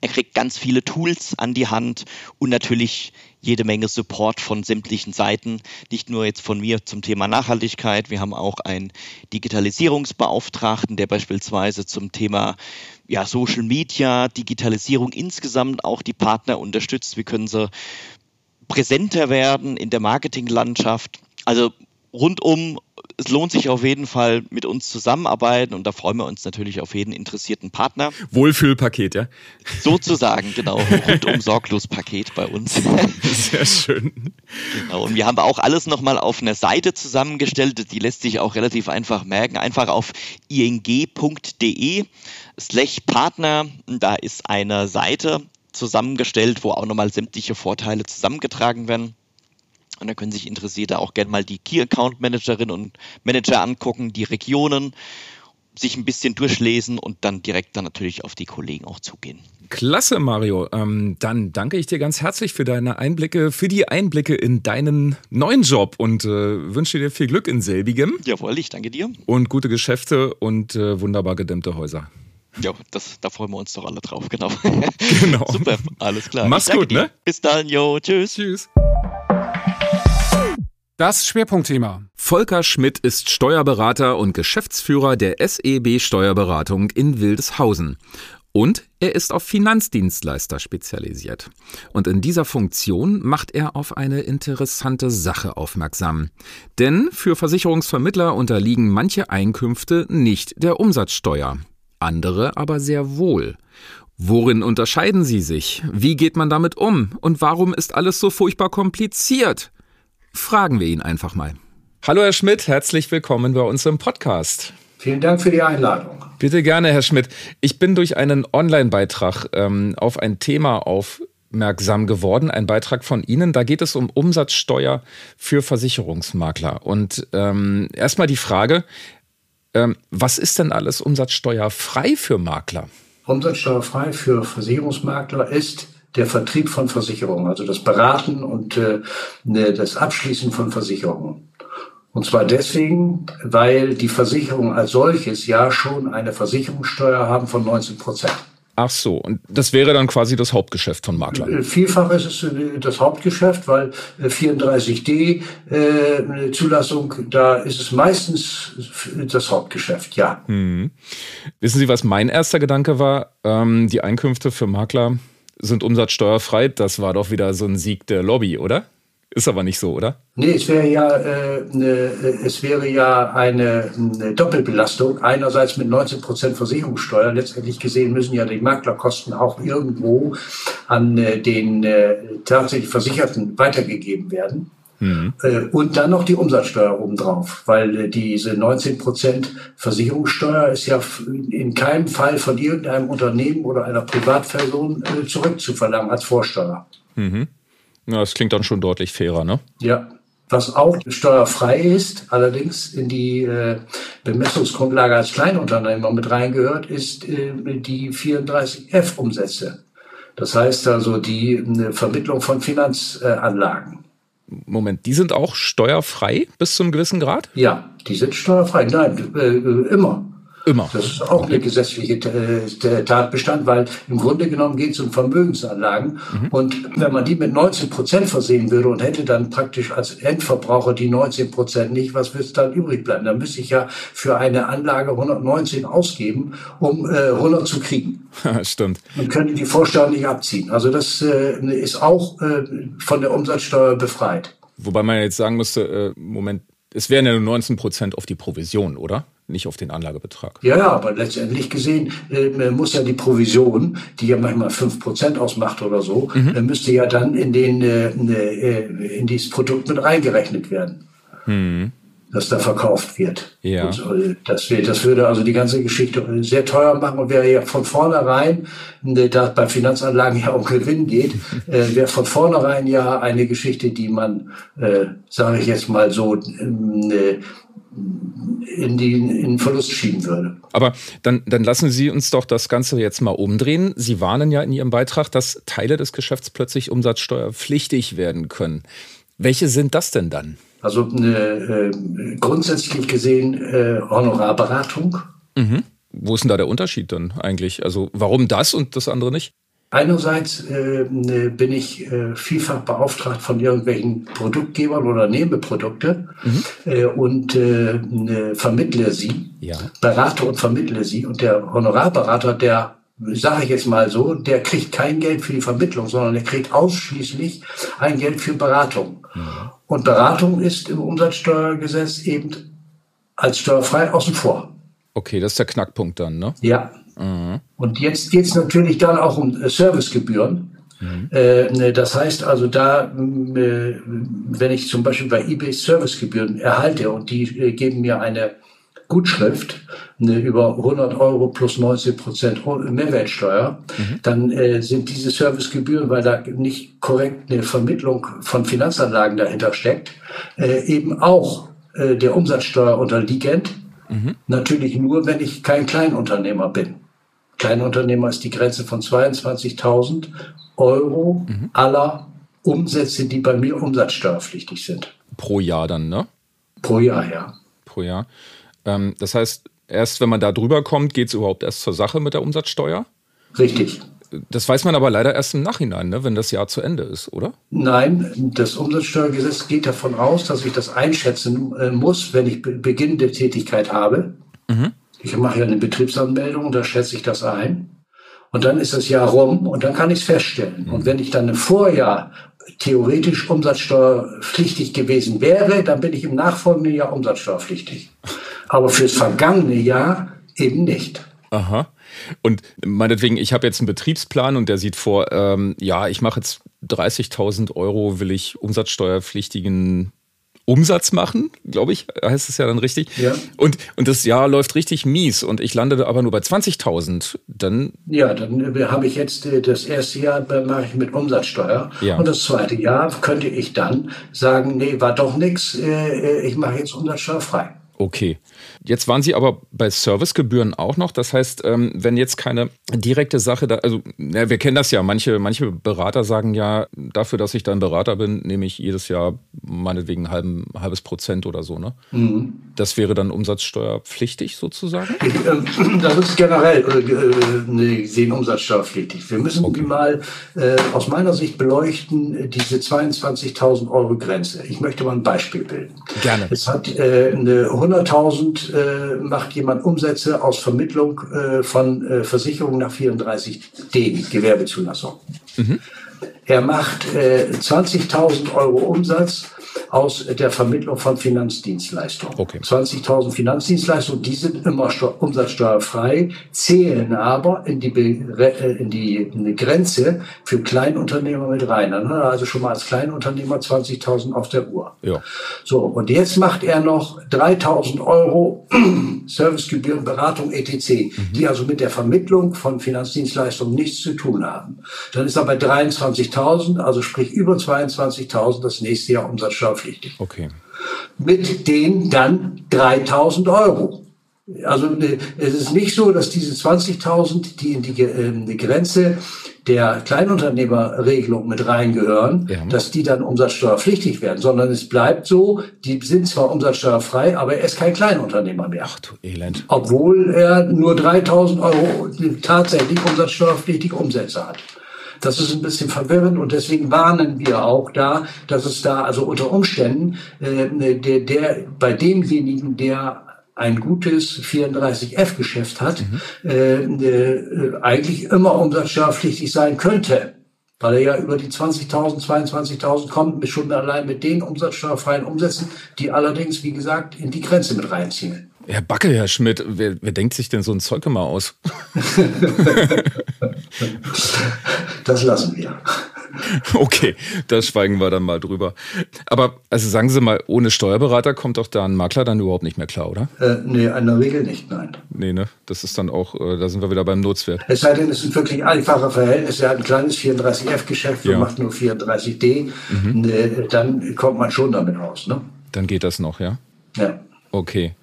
Er kriegt ganz viele Tools an die Hand und natürlich jede Menge Support von sämtlichen Seiten. Nicht nur jetzt von mir zum Thema Nachhaltigkeit. Wir haben auch einen Digitalisierungsbeauftragten, der beispielsweise zum Thema ja, Social Media, Digitalisierung insgesamt auch die Partner unterstützt. Wie können sie präsenter werden in der Marketinglandschaft? Also rundum es lohnt sich auf jeden Fall mit uns zusammenarbeiten und da freuen wir uns natürlich auf jeden interessierten Partner. Wohlfühlpaket, ja? Sozusagen, genau. (laughs) Rundum sorglos Paket bei uns. Sehr schön. Genau. Und wir haben auch alles nochmal auf einer Seite zusammengestellt. Die lässt sich auch relativ einfach merken. Einfach auf ing.de slash Partner. Da ist eine Seite zusammengestellt, wo auch nochmal sämtliche Vorteile zusammengetragen werden. Und da können sich Interessierte auch gerne mal die Key Account Managerinnen und Manager angucken, die Regionen, sich ein bisschen durchlesen und dann direkt dann natürlich auf die Kollegen auch zugehen. Klasse, Mario. Ähm, dann danke ich dir ganz herzlich für deine Einblicke, für die Einblicke in deinen neuen Job und äh, wünsche dir viel Glück in selbigem. Jawohl, ich danke dir. Und gute Geschäfte und äh, wunderbar gedämmte Häuser. Ja, das, da freuen wir uns doch alle drauf, genau. (laughs) Genau. Super, alles klar. Mach's gut, dir. ne? Bis dann, jo, tschüss. Tschüss. Das Schwerpunktthema. Volker Schmidt ist Steuerberater und Geschäftsführer der SEB Steuerberatung in Wildeshausen. Und er ist auf Finanzdienstleister spezialisiert. Und in dieser Funktion macht er auf eine interessante Sache aufmerksam. Denn für Versicherungsvermittler unterliegen manche Einkünfte nicht der Umsatzsteuer, andere aber sehr wohl. Worin unterscheiden sie sich? Wie geht man damit um? Und warum ist alles so furchtbar kompliziert? Fragen wir ihn einfach mal. Hallo Herr Schmidt, herzlich willkommen bei uns im Podcast. Vielen Dank für die Einladung. Bitte gerne, Herr Schmidt. Ich bin durch einen Online-Beitrag ähm, auf ein Thema aufmerksam geworden, ein Beitrag von Ihnen. Da geht es um Umsatzsteuer für Versicherungsmakler. Und ähm, erstmal die Frage, ähm, was ist denn alles umsatzsteuerfrei für Makler? Umsatzsteuerfrei für Versicherungsmakler ist der Vertrieb von Versicherungen, also das Beraten und äh, ne, das Abschließen von Versicherungen. Und zwar deswegen, weil die Versicherungen als solches ja schon eine Versicherungssteuer haben von 19 Prozent. Ach so, und das wäre dann quasi das Hauptgeschäft von Maklern? Äh, vielfach ist es äh, das Hauptgeschäft, weil 34d äh, Zulassung, da ist es meistens das Hauptgeschäft, ja. Hm. Wissen Sie, was mein erster Gedanke war? Ähm, die Einkünfte für Makler sind umsatzsteuerfrei. Das war doch wieder so ein Sieg der Lobby, oder? Ist aber nicht so, oder? Nee, es wäre ja, äh, ne, es wäre ja eine, eine, Doppelbelastung. Einerseits mit 19 Prozent Versicherungssteuer. Letztendlich gesehen müssen ja die Maklerkosten auch irgendwo an äh, den äh, tatsächlich Versicherten weitergegeben werden. Mhm. Und dann noch die Umsatzsteuer obendrauf, weil diese 19 Prozent Versicherungssteuer ist ja in keinem Fall von irgendeinem Unternehmen oder einer Privatperson zurückzuverlangen als Vorsteuer. Mhm. Ja, das klingt dann schon deutlich fairer, ne? Ja. Was auch steuerfrei ist, allerdings in die äh, Bemessungsgrundlage als Kleinunternehmer mit reingehört, ist äh, die 34F-Umsätze. Das heißt also die äh, Vermittlung von Finanzanlagen. Moment, die sind auch steuerfrei bis zu einem gewissen Grad? Ja, die sind steuerfrei. Nein, äh, äh immer. Immer. Das ist auch eine gesetzliche äh, Tatbestand, weil im Grunde genommen geht es um Vermögensanlagen. Mhm. Und wenn man die mit 19 Prozent versehen würde und hätte dann praktisch als Endverbraucher die 19 Prozent nicht, was würde dann übrig bleiben? Dann müsste ich ja für eine Anlage 119 ausgeben, um äh, 100 zu kriegen. (laughs) Stimmt. Und könnte die Vorsteuer nicht abziehen. Also das äh, ist auch äh, von der Umsatzsteuer befreit. Wobei man jetzt sagen müsste, äh, Moment, es wären ja nur 19 Prozent auf die Provision, oder? Nicht auf den Anlagebetrag. Ja, ja, aber letztendlich gesehen äh, muss ja die Provision, die ja manchmal fünf Prozent ausmacht oder so, mhm. äh, müsste ja dann in, den, äh, äh in dieses Produkt mit reingerechnet werden. Mhm. Das da verkauft wird. Ja. Und, äh, das, das würde also die ganze Geschichte sehr teuer machen und wäre ja von vornherein, äh, da bei Finanzanlagen ja um Gewinn geht, (laughs) äh, wäre von vornherein ja eine Geschichte, die man, äh, sage ich jetzt mal so, äh, in, die, in den Verlust schieben würde. Aber dann, dann lassen Sie uns doch das Ganze jetzt mal umdrehen. Sie warnen ja in Ihrem Beitrag, dass Teile des Geschäfts plötzlich umsatzsteuerpflichtig werden können. Welche sind das denn dann? Also äh, grundsätzlich gesehen äh, Honorarberatung. Mhm. Wo ist denn da der Unterschied dann eigentlich? Also warum das und das andere nicht? Einerseits äh, ne, bin ich äh, vielfach beauftragt von irgendwelchen Produktgebern oder nehme Produkte mhm. äh, und äh, ne, vermittle sie, ja. berate und vermittle sie. Und der Honorarberater, der sage ich jetzt mal so, der kriegt kein Geld für die Vermittlung, sondern der kriegt ausschließlich ein Geld für Beratung. Mhm. Und Beratung ist im Umsatzsteuergesetz eben als steuerfrei außen vor. Okay, das ist der Knackpunkt dann, ne? Ja. Mhm. Und jetzt geht es natürlich dann auch um äh, Servicegebühren. Mhm. Äh, das heißt also da, äh, wenn ich zum Beispiel bei eBay Servicegebühren erhalte und die geben mir eine Gutschrift eine über 100 Euro plus 19 Prozent Mehrwertsteuer, mhm. dann sind diese Servicegebühren, weil da nicht korrekt eine Vermittlung von Finanzanlagen dahinter steckt, eben auch der Umsatzsteuer unterliegend. Mhm. Natürlich nur, wenn ich kein Kleinunternehmer bin. Kleinunternehmer ist die Grenze von 22.000 Euro mhm. aller Umsätze, die bei mir umsatzsteuerpflichtig sind. Pro Jahr dann, ne? Pro Jahr, ja. Pro Jahr. Ähm, das heißt, erst wenn man da drüber kommt, geht es überhaupt erst zur Sache mit der Umsatzsteuer? Richtig. Das weiß man aber leider erst im Nachhinein, ne, wenn das Jahr zu Ende ist, oder? Nein, das Umsatzsteuergesetz geht davon aus, dass ich das einschätzen äh, muss, wenn ich be beginnende Tätigkeit habe. Mhm. Ich mache ja eine Betriebsanmeldung, da schätze ich das ein. Und dann ist das Jahr rum und dann kann ich es feststellen. Mhm. Und wenn ich dann im Vorjahr theoretisch umsatzsteuerpflichtig gewesen wäre, dann bin ich im nachfolgenden Jahr umsatzsteuerpflichtig. Aber fürs vergangene Jahr eben nicht. Aha. Und meinetwegen, ich habe jetzt einen Betriebsplan und der sieht vor, ähm, ja, ich mache jetzt 30.000 Euro, will ich umsatzsteuerpflichtigen Umsatz machen, glaube ich, heißt es ja dann richtig. Ja. Und, und das Jahr läuft richtig mies und ich lande aber nur bei 20.000. Dann. Ja, dann äh, habe ich jetzt äh, das erste Jahr mache ich mit Umsatzsteuer. Ja. Und das zweite Jahr könnte ich dann sagen, nee, war doch nichts, äh, ich mache jetzt Umsatzsteuer frei. Okay. Jetzt waren Sie aber bei Servicegebühren auch noch. Das heißt, ähm, wenn jetzt keine direkte Sache da, also ja, wir kennen das ja, manche, manche Berater sagen ja, dafür, dass ich dann Berater bin, nehme ich jedes Jahr meinetwegen ein halben, halbes Prozent oder so. Ne? Mhm. Das wäre dann umsatzsteuerpflichtig sozusagen? Ähm, (clears throat) das ist generell äh, gesehen umsatzsteuerpflichtig. Wir müssen okay. mal äh, aus meiner Sicht beleuchten, diese 22.000 Euro Grenze. Ich möchte mal ein Beispiel bilden. Gerne. Es hat äh, eine 100.000 äh, macht jemand Umsätze aus Vermittlung äh, von äh, Versicherungen nach 34d, Gewerbezulassung. Mhm. Er macht äh, 20.000 Euro Umsatz aus der Vermittlung von Finanzdienstleistungen. Okay. 20.000 Finanzdienstleistungen, die sind immer umsatzsteuerfrei, zählen aber in die, äh, in die, in die Grenze für Kleinunternehmer mit rein. Dann hat er also schon mal als Kleinunternehmer 20.000 auf der Uhr. Ja. So, und jetzt macht er noch 3.000 Euro (clears throat) Servicegebühren, Beratung, etc., mhm. die also mit der Vermittlung von Finanzdienstleistungen nichts zu tun haben. Dann ist er bei 23.000, also sprich über 22.000 das nächste Jahr umsatzsteuerpflichtig. Okay. Mit den dann 3.000 Euro. Also äh, es ist nicht so, dass diese 20.000, die in die, äh, die Grenze der Kleinunternehmerregelung mit reingehören, ja. dass die dann umsatzsteuerpflichtig werden, sondern es bleibt so, die sind zwar umsatzsteuerfrei, aber er ist kein Kleinunternehmer mehr. Ach du Elend. Obwohl er nur 3000 Euro tatsächlich umsatzsteuerpflichtige Umsätze hat. Das ist ein bisschen verwirrend und deswegen warnen wir auch da, dass es da also unter Umständen äh, der, der bei demjenigen, der ein gutes 34F-Geschäft hat, mhm. äh, äh, eigentlich immer umsatzsteuerpflichtig sein könnte. Weil er ja über die 20.000, 22.000 kommt, schon allein mit den umsatzsteuerfreien Umsätzen, die allerdings, wie gesagt, in die Grenze mit reinziehen. Herr Backe, Herr Schmidt, wer, wer denkt sich denn so ein Zeug immer aus? das lassen wir. Okay, da schweigen wir dann mal drüber. Aber also sagen Sie mal, ohne Steuerberater kommt doch da ein Makler dann überhaupt nicht mehr klar, oder? Äh, nee, in der Regel nicht, nein. Nee, ne? Das ist dann auch, äh, da sind wir wieder beim Nutzwert. Es sei denn, es sind wirklich einfache Verhältnisse. Er hat ein kleines 34F-Geschäft und ja. macht nur 34D. Mhm. Nee, dann kommt man schon damit raus, ne? Dann geht das noch, ja? Ja. Okay.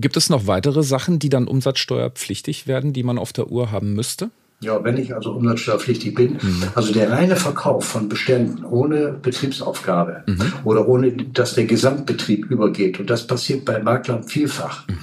Gibt es noch weitere Sachen, die dann umsatzsteuerpflichtig werden, die man auf der Uhr haben müsste? Ja, wenn ich also umsatzsteuerpflichtig bin, mhm. also der reine Verkauf von Beständen ohne Betriebsaufgabe mhm. oder ohne, dass der Gesamtbetrieb übergeht, und das passiert bei Maklern vielfach, mhm.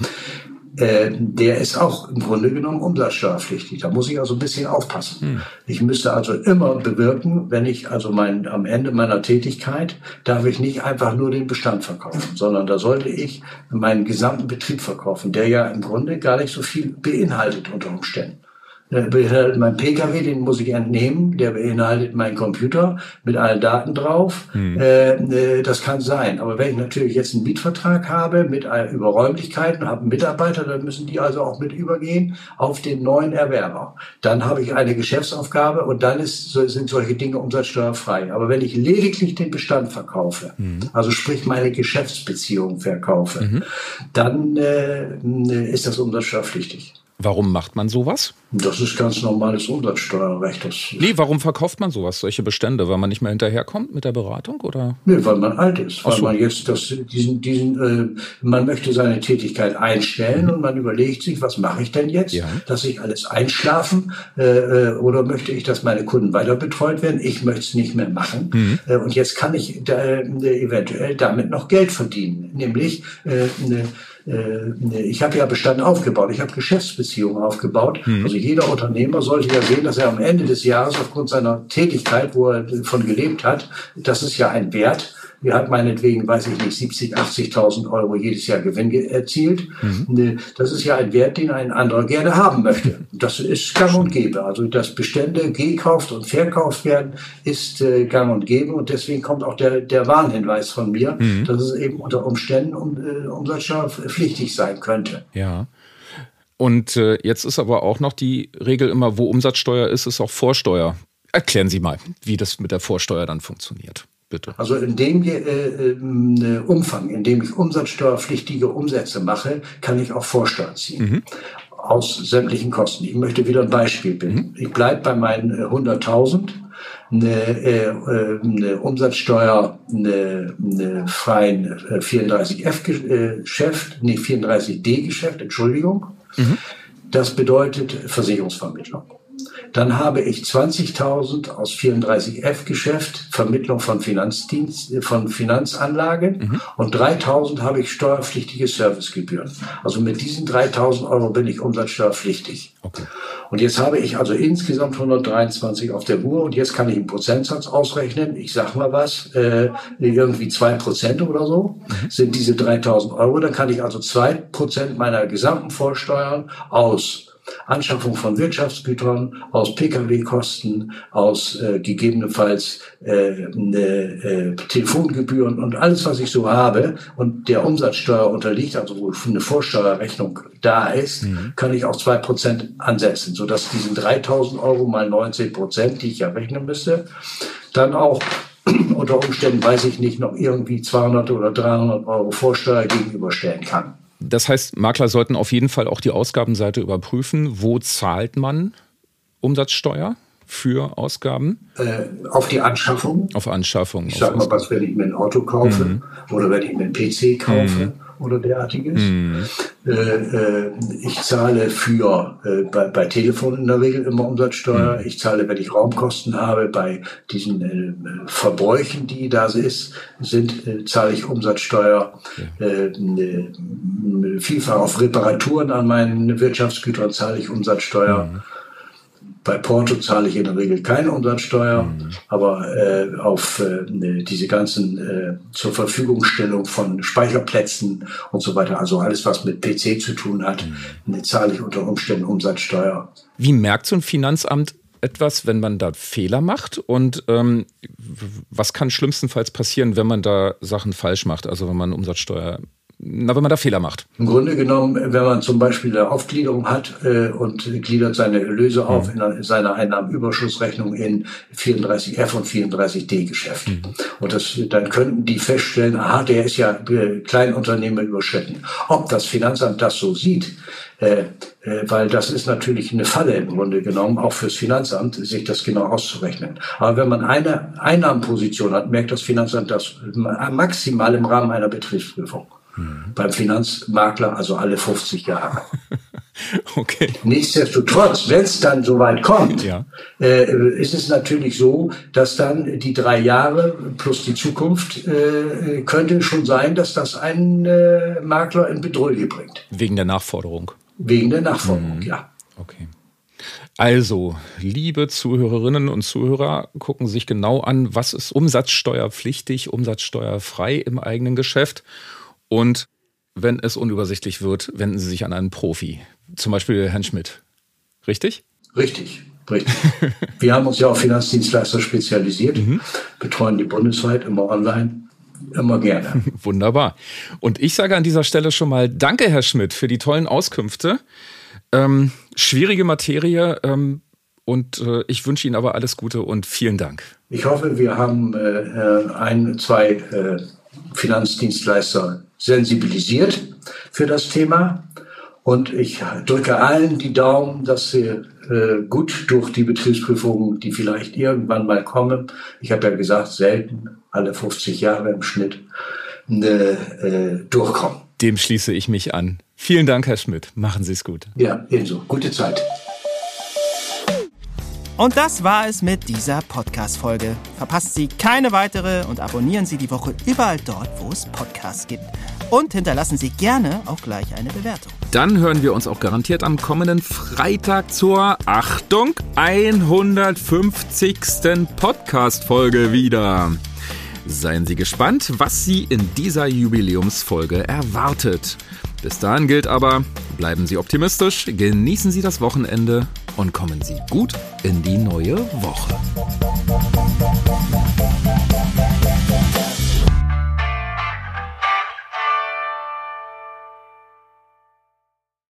Äh, der ist auch im Grunde genommen umsatzsteuerpflichtig. Da muss ich also ein bisschen aufpassen. Mhm. Ich müsste also immer bewirken, wenn ich also mein, am Ende meiner Tätigkeit, darf ich nicht einfach nur den Bestand verkaufen, sondern da sollte ich meinen gesamten Betrieb verkaufen, der ja im Grunde gar nicht so viel beinhaltet unter Umständen. Der beinhaltet mein Pkw, den muss ich entnehmen. Der beinhaltet meinen Computer mit allen Daten drauf. Mhm. Äh, das kann sein. Aber wenn ich natürlich jetzt einen Mietvertrag habe mit über Räumlichkeiten, habe einen Mitarbeiter, dann müssen die also auch mit übergehen auf den neuen Erwerber. Dann habe ich eine Geschäftsaufgabe und dann ist, sind solche Dinge umsatzsteuerfrei. Aber wenn ich lediglich den Bestand verkaufe, mhm. also sprich meine Geschäftsbeziehung verkaufe, mhm. dann äh, ist das umsatzsteuerpflichtig. Warum macht man sowas? Das ist ganz normales Umsatzsteuerrecht. Das nee, warum verkauft man sowas, solche Bestände? Weil man nicht mehr hinterherkommt mit der Beratung? Oder? Nee, weil man alt ist. Weil so. man jetzt das, diesen, diesen, äh, man möchte seine Tätigkeit einstellen mhm. und man überlegt sich, was mache ich denn jetzt? Ja. Dass ich alles einschlafen äh, äh, oder möchte ich, dass meine Kunden weiter betreut werden? Ich möchte es nicht mehr machen. Mhm. Äh, und jetzt kann ich da, äh, eventuell damit noch Geld verdienen. Nämlich äh, eine ich habe ja Bestand aufgebaut, ich habe Geschäftsbeziehungen aufgebaut. Mhm. Also jeder Unternehmer sollte ja sehen, dass er am Ende des Jahres aufgrund seiner Tätigkeit, wo er von gelebt hat, das ist ja ein Wert, er hat meinetwegen, weiß ich nicht, 70, 80.000 Euro jedes Jahr Gewinn erzielt. Mhm. Das ist ja ein Wert, den ein anderer gerne haben möchte. Das ist gang und gäbe. Also, dass Bestände gekauft und verkauft werden, ist äh, gang und gäbe. Und deswegen kommt auch der, der Warnhinweis von mir, mhm. dass es eben unter Umständen um, äh, umsatzsteuerpflichtig sein könnte. Ja. Und äh, jetzt ist aber auch noch die Regel immer, wo Umsatzsteuer ist, ist auch Vorsteuer. Erklären Sie mal, wie das mit der Vorsteuer dann funktioniert. Bitte. Also in dem äh, äh, Umfang, in dem ich umsatzsteuerpflichtige Umsätze mache, kann ich auch Vorsteuern ziehen. Mhm. Aus sämtlichen Kosten. Ich möchte wieder ein Beispiel bilden. Mhm. Ich bleibe bei meinen 100.000 eine, äh, eine Umsatzsteuer, eine, eine freien 34F-Geschäft, nee, 34D-Geschäft, Entschuldigung. Mhm. Das bedeutet Versicherungsvermittlung. Dann habe ich 20.000 aus 34F Geschäft, Vermittlung von Finanzdienst, von Finanzanlagen mhm. und 3.000 habe ich steuerpflichtige Servicegebühren. Also mit diesen 3.000 Euro bin ich umsatzsteuerpflichtig. Okay. Und jetzt habe ich also insgesamt 123 auf der Uhr und jetzt kann ich einen Prozentsatz ausrechnen. Ich sag mal was, äh, irgendwie zwei Prozent oder so mhm. sind diese 3.000 Euro. Dann kann ich also zwei Prozent meiner gesamten Vorsteuern aus Anschaffung von Wirtschaftsgütern, aus Pkw-Kosten, aus äh, gegebenenfalls äh, ne, äh, Telefongebühren und alles, was ich so habe und der Umsatzsteuer unterliegt, also wo eine Vorsteuerrechnung da ist, mhm. kann ich auch zwei Prozent ansetzen, sodass diesen 3000 Euro mal 19 Prozent, die ich ja rechnen müsste, dann auch (clears throat) unter Umständen, weiß ich nicht, noch irgendwie 200 oder 300 Euro Vorsteuer gegenüberstellen kann. Das heißt, Makler sollten auf jeden Fall auch die Ausgabenseite überprüfen. Wo zahlt man Umsatzsteuer? für Ausgaben? Äh, auf die Anschaffung. Auf Anschaffung. Ich sage mal, was, wenn ich mir ein Auto kaufe mhm. oder wenn ich mir einen PC kaufe. Mhm oder derartiges. Mhm. Äh, äh, ich zahle für äh, bei, bei Telefon in der Regel immer Umsatzsteuer. Mhm. Ich zahle, wenn ich Raumkosten habe, bei diesen äh, Verbräuchen, die da ist, sind, äh, zahle ich Umsatzsteuer. Äh, vielfach auf Reparaturen an meinen Wirtschaftsgütern zahle ich Umsatzsteuer. Bei Porto zahle ich in der Regel keine Umsatzsteuer, mhm. aber äh, auf äh, diese ganzen äh, zur Verfügungstellung von Speicherplätzen und so weiter, also alles, was mit PC zu tun hat, mhm. zahle ich unter Umständen Umsatzsteuer. Wie merkt so ein Finanzamt etwas, wenn man da Fehler macht? Und ähm, was kann schlimmstenfalls passieren, wenn man da Sachen falsch macht? Also wenn man Umsatzsteuer na, wenn man da Fehler macht? Im Grunde genommen, wenn man zum Beispiel eine Aufgliederung hat äh, und gliedert seine Erlöse auf mhm. in, seiner Einnahmenüberschussrechnung in 34F und 34D Geschäft. Mhm. Und das, dann könnten die feststellen, aha, der ist ja äh, Kleinunternehmer überschritten. Ob das Finanzamt das so sieht, äh, äh, weil das ist natürlich eine Falle im Grunde genommen, auch fürs Finanzamt, sich das genau auszurechnen. Aber wenn man eine Einnahmenposition hat, merkt das Finanzamt das maximal im Rahmen einer Betriebsprüfung. Mhm. Beim Finanzmakler also alle 50 Jahre. (laughs) okay. Nichtsdestotrotz, wenn es dann soweit kommt, ja. äh, ist es natürlich so, dass dann die drei Jahre plus die Zukunft äh, könnte schon sein, dass das einen äh, Makler in Bedrohung bringt. Wegen der Nachforderung. Wegen der Nachforderung, mhm. ja. Okay. Also, liebe Zuhörerinnen und Zuhörer, gucken sich genau an, was ist umsatzsteuerpflichtig, umsatzsteuerfrei im eigenen Geschäft und wenn es unübersichtlich wird, wenden Sie sich an einen Profi, zum Beispiel Herrn Schmidt. Richtig? Richtig, richtig. (laughs) Wir haben uns ja auf Finanzdienstleister spezialisiert, mhm. betreuen die bundesweit immer online. Immer gerne. (laughs) Wunderbar. Und ich sage an dieser Stelle schon mal Danke, Herr Schmidt, für die tollen Auskünfte. Ähm, schwierige Materie. Ähm, und äh, ich wünsche Ihnen aber alles Gute und vielen Dank. Ich hoffe, wir haben äh, äh ein, zwei äh, Finanzdienstleister sensibilisiert für das Thema. Und ich drücke allen die Daumen, dass sie äh, gut durch die Betriebsprüfungen, die vielleicht irgendwann mal kommen, ich habe ja gesagt, selten, alle 50 Jahre im Schnitt, äh, durchkommen. Dem schließe ich mich an. Vielen Dank, Herr Schmidt. Machen Sie es gut. Ja, ebenso. Gute Zeit. Und das war es mit dieser Podcast-Folge. Verpassen Sie keine weitere und abonnieren Sie die Woche überall dort, wo es Podcasts gibt. Und hinterlassen Sie gerne auch gleich eine Bewertung. Dann hören wir uns auch garantiert am kommenden Freitag zur Achtung 150. Podcast-Folge wieder. Seien Sie gespannt, was Sie in dieser Jubiläumsfolge erwartet. Bis dahin gilt aber, bleiben Sie optimistisch, genießen Sie das Wochenende und kommen Sie gut in die neue Woche.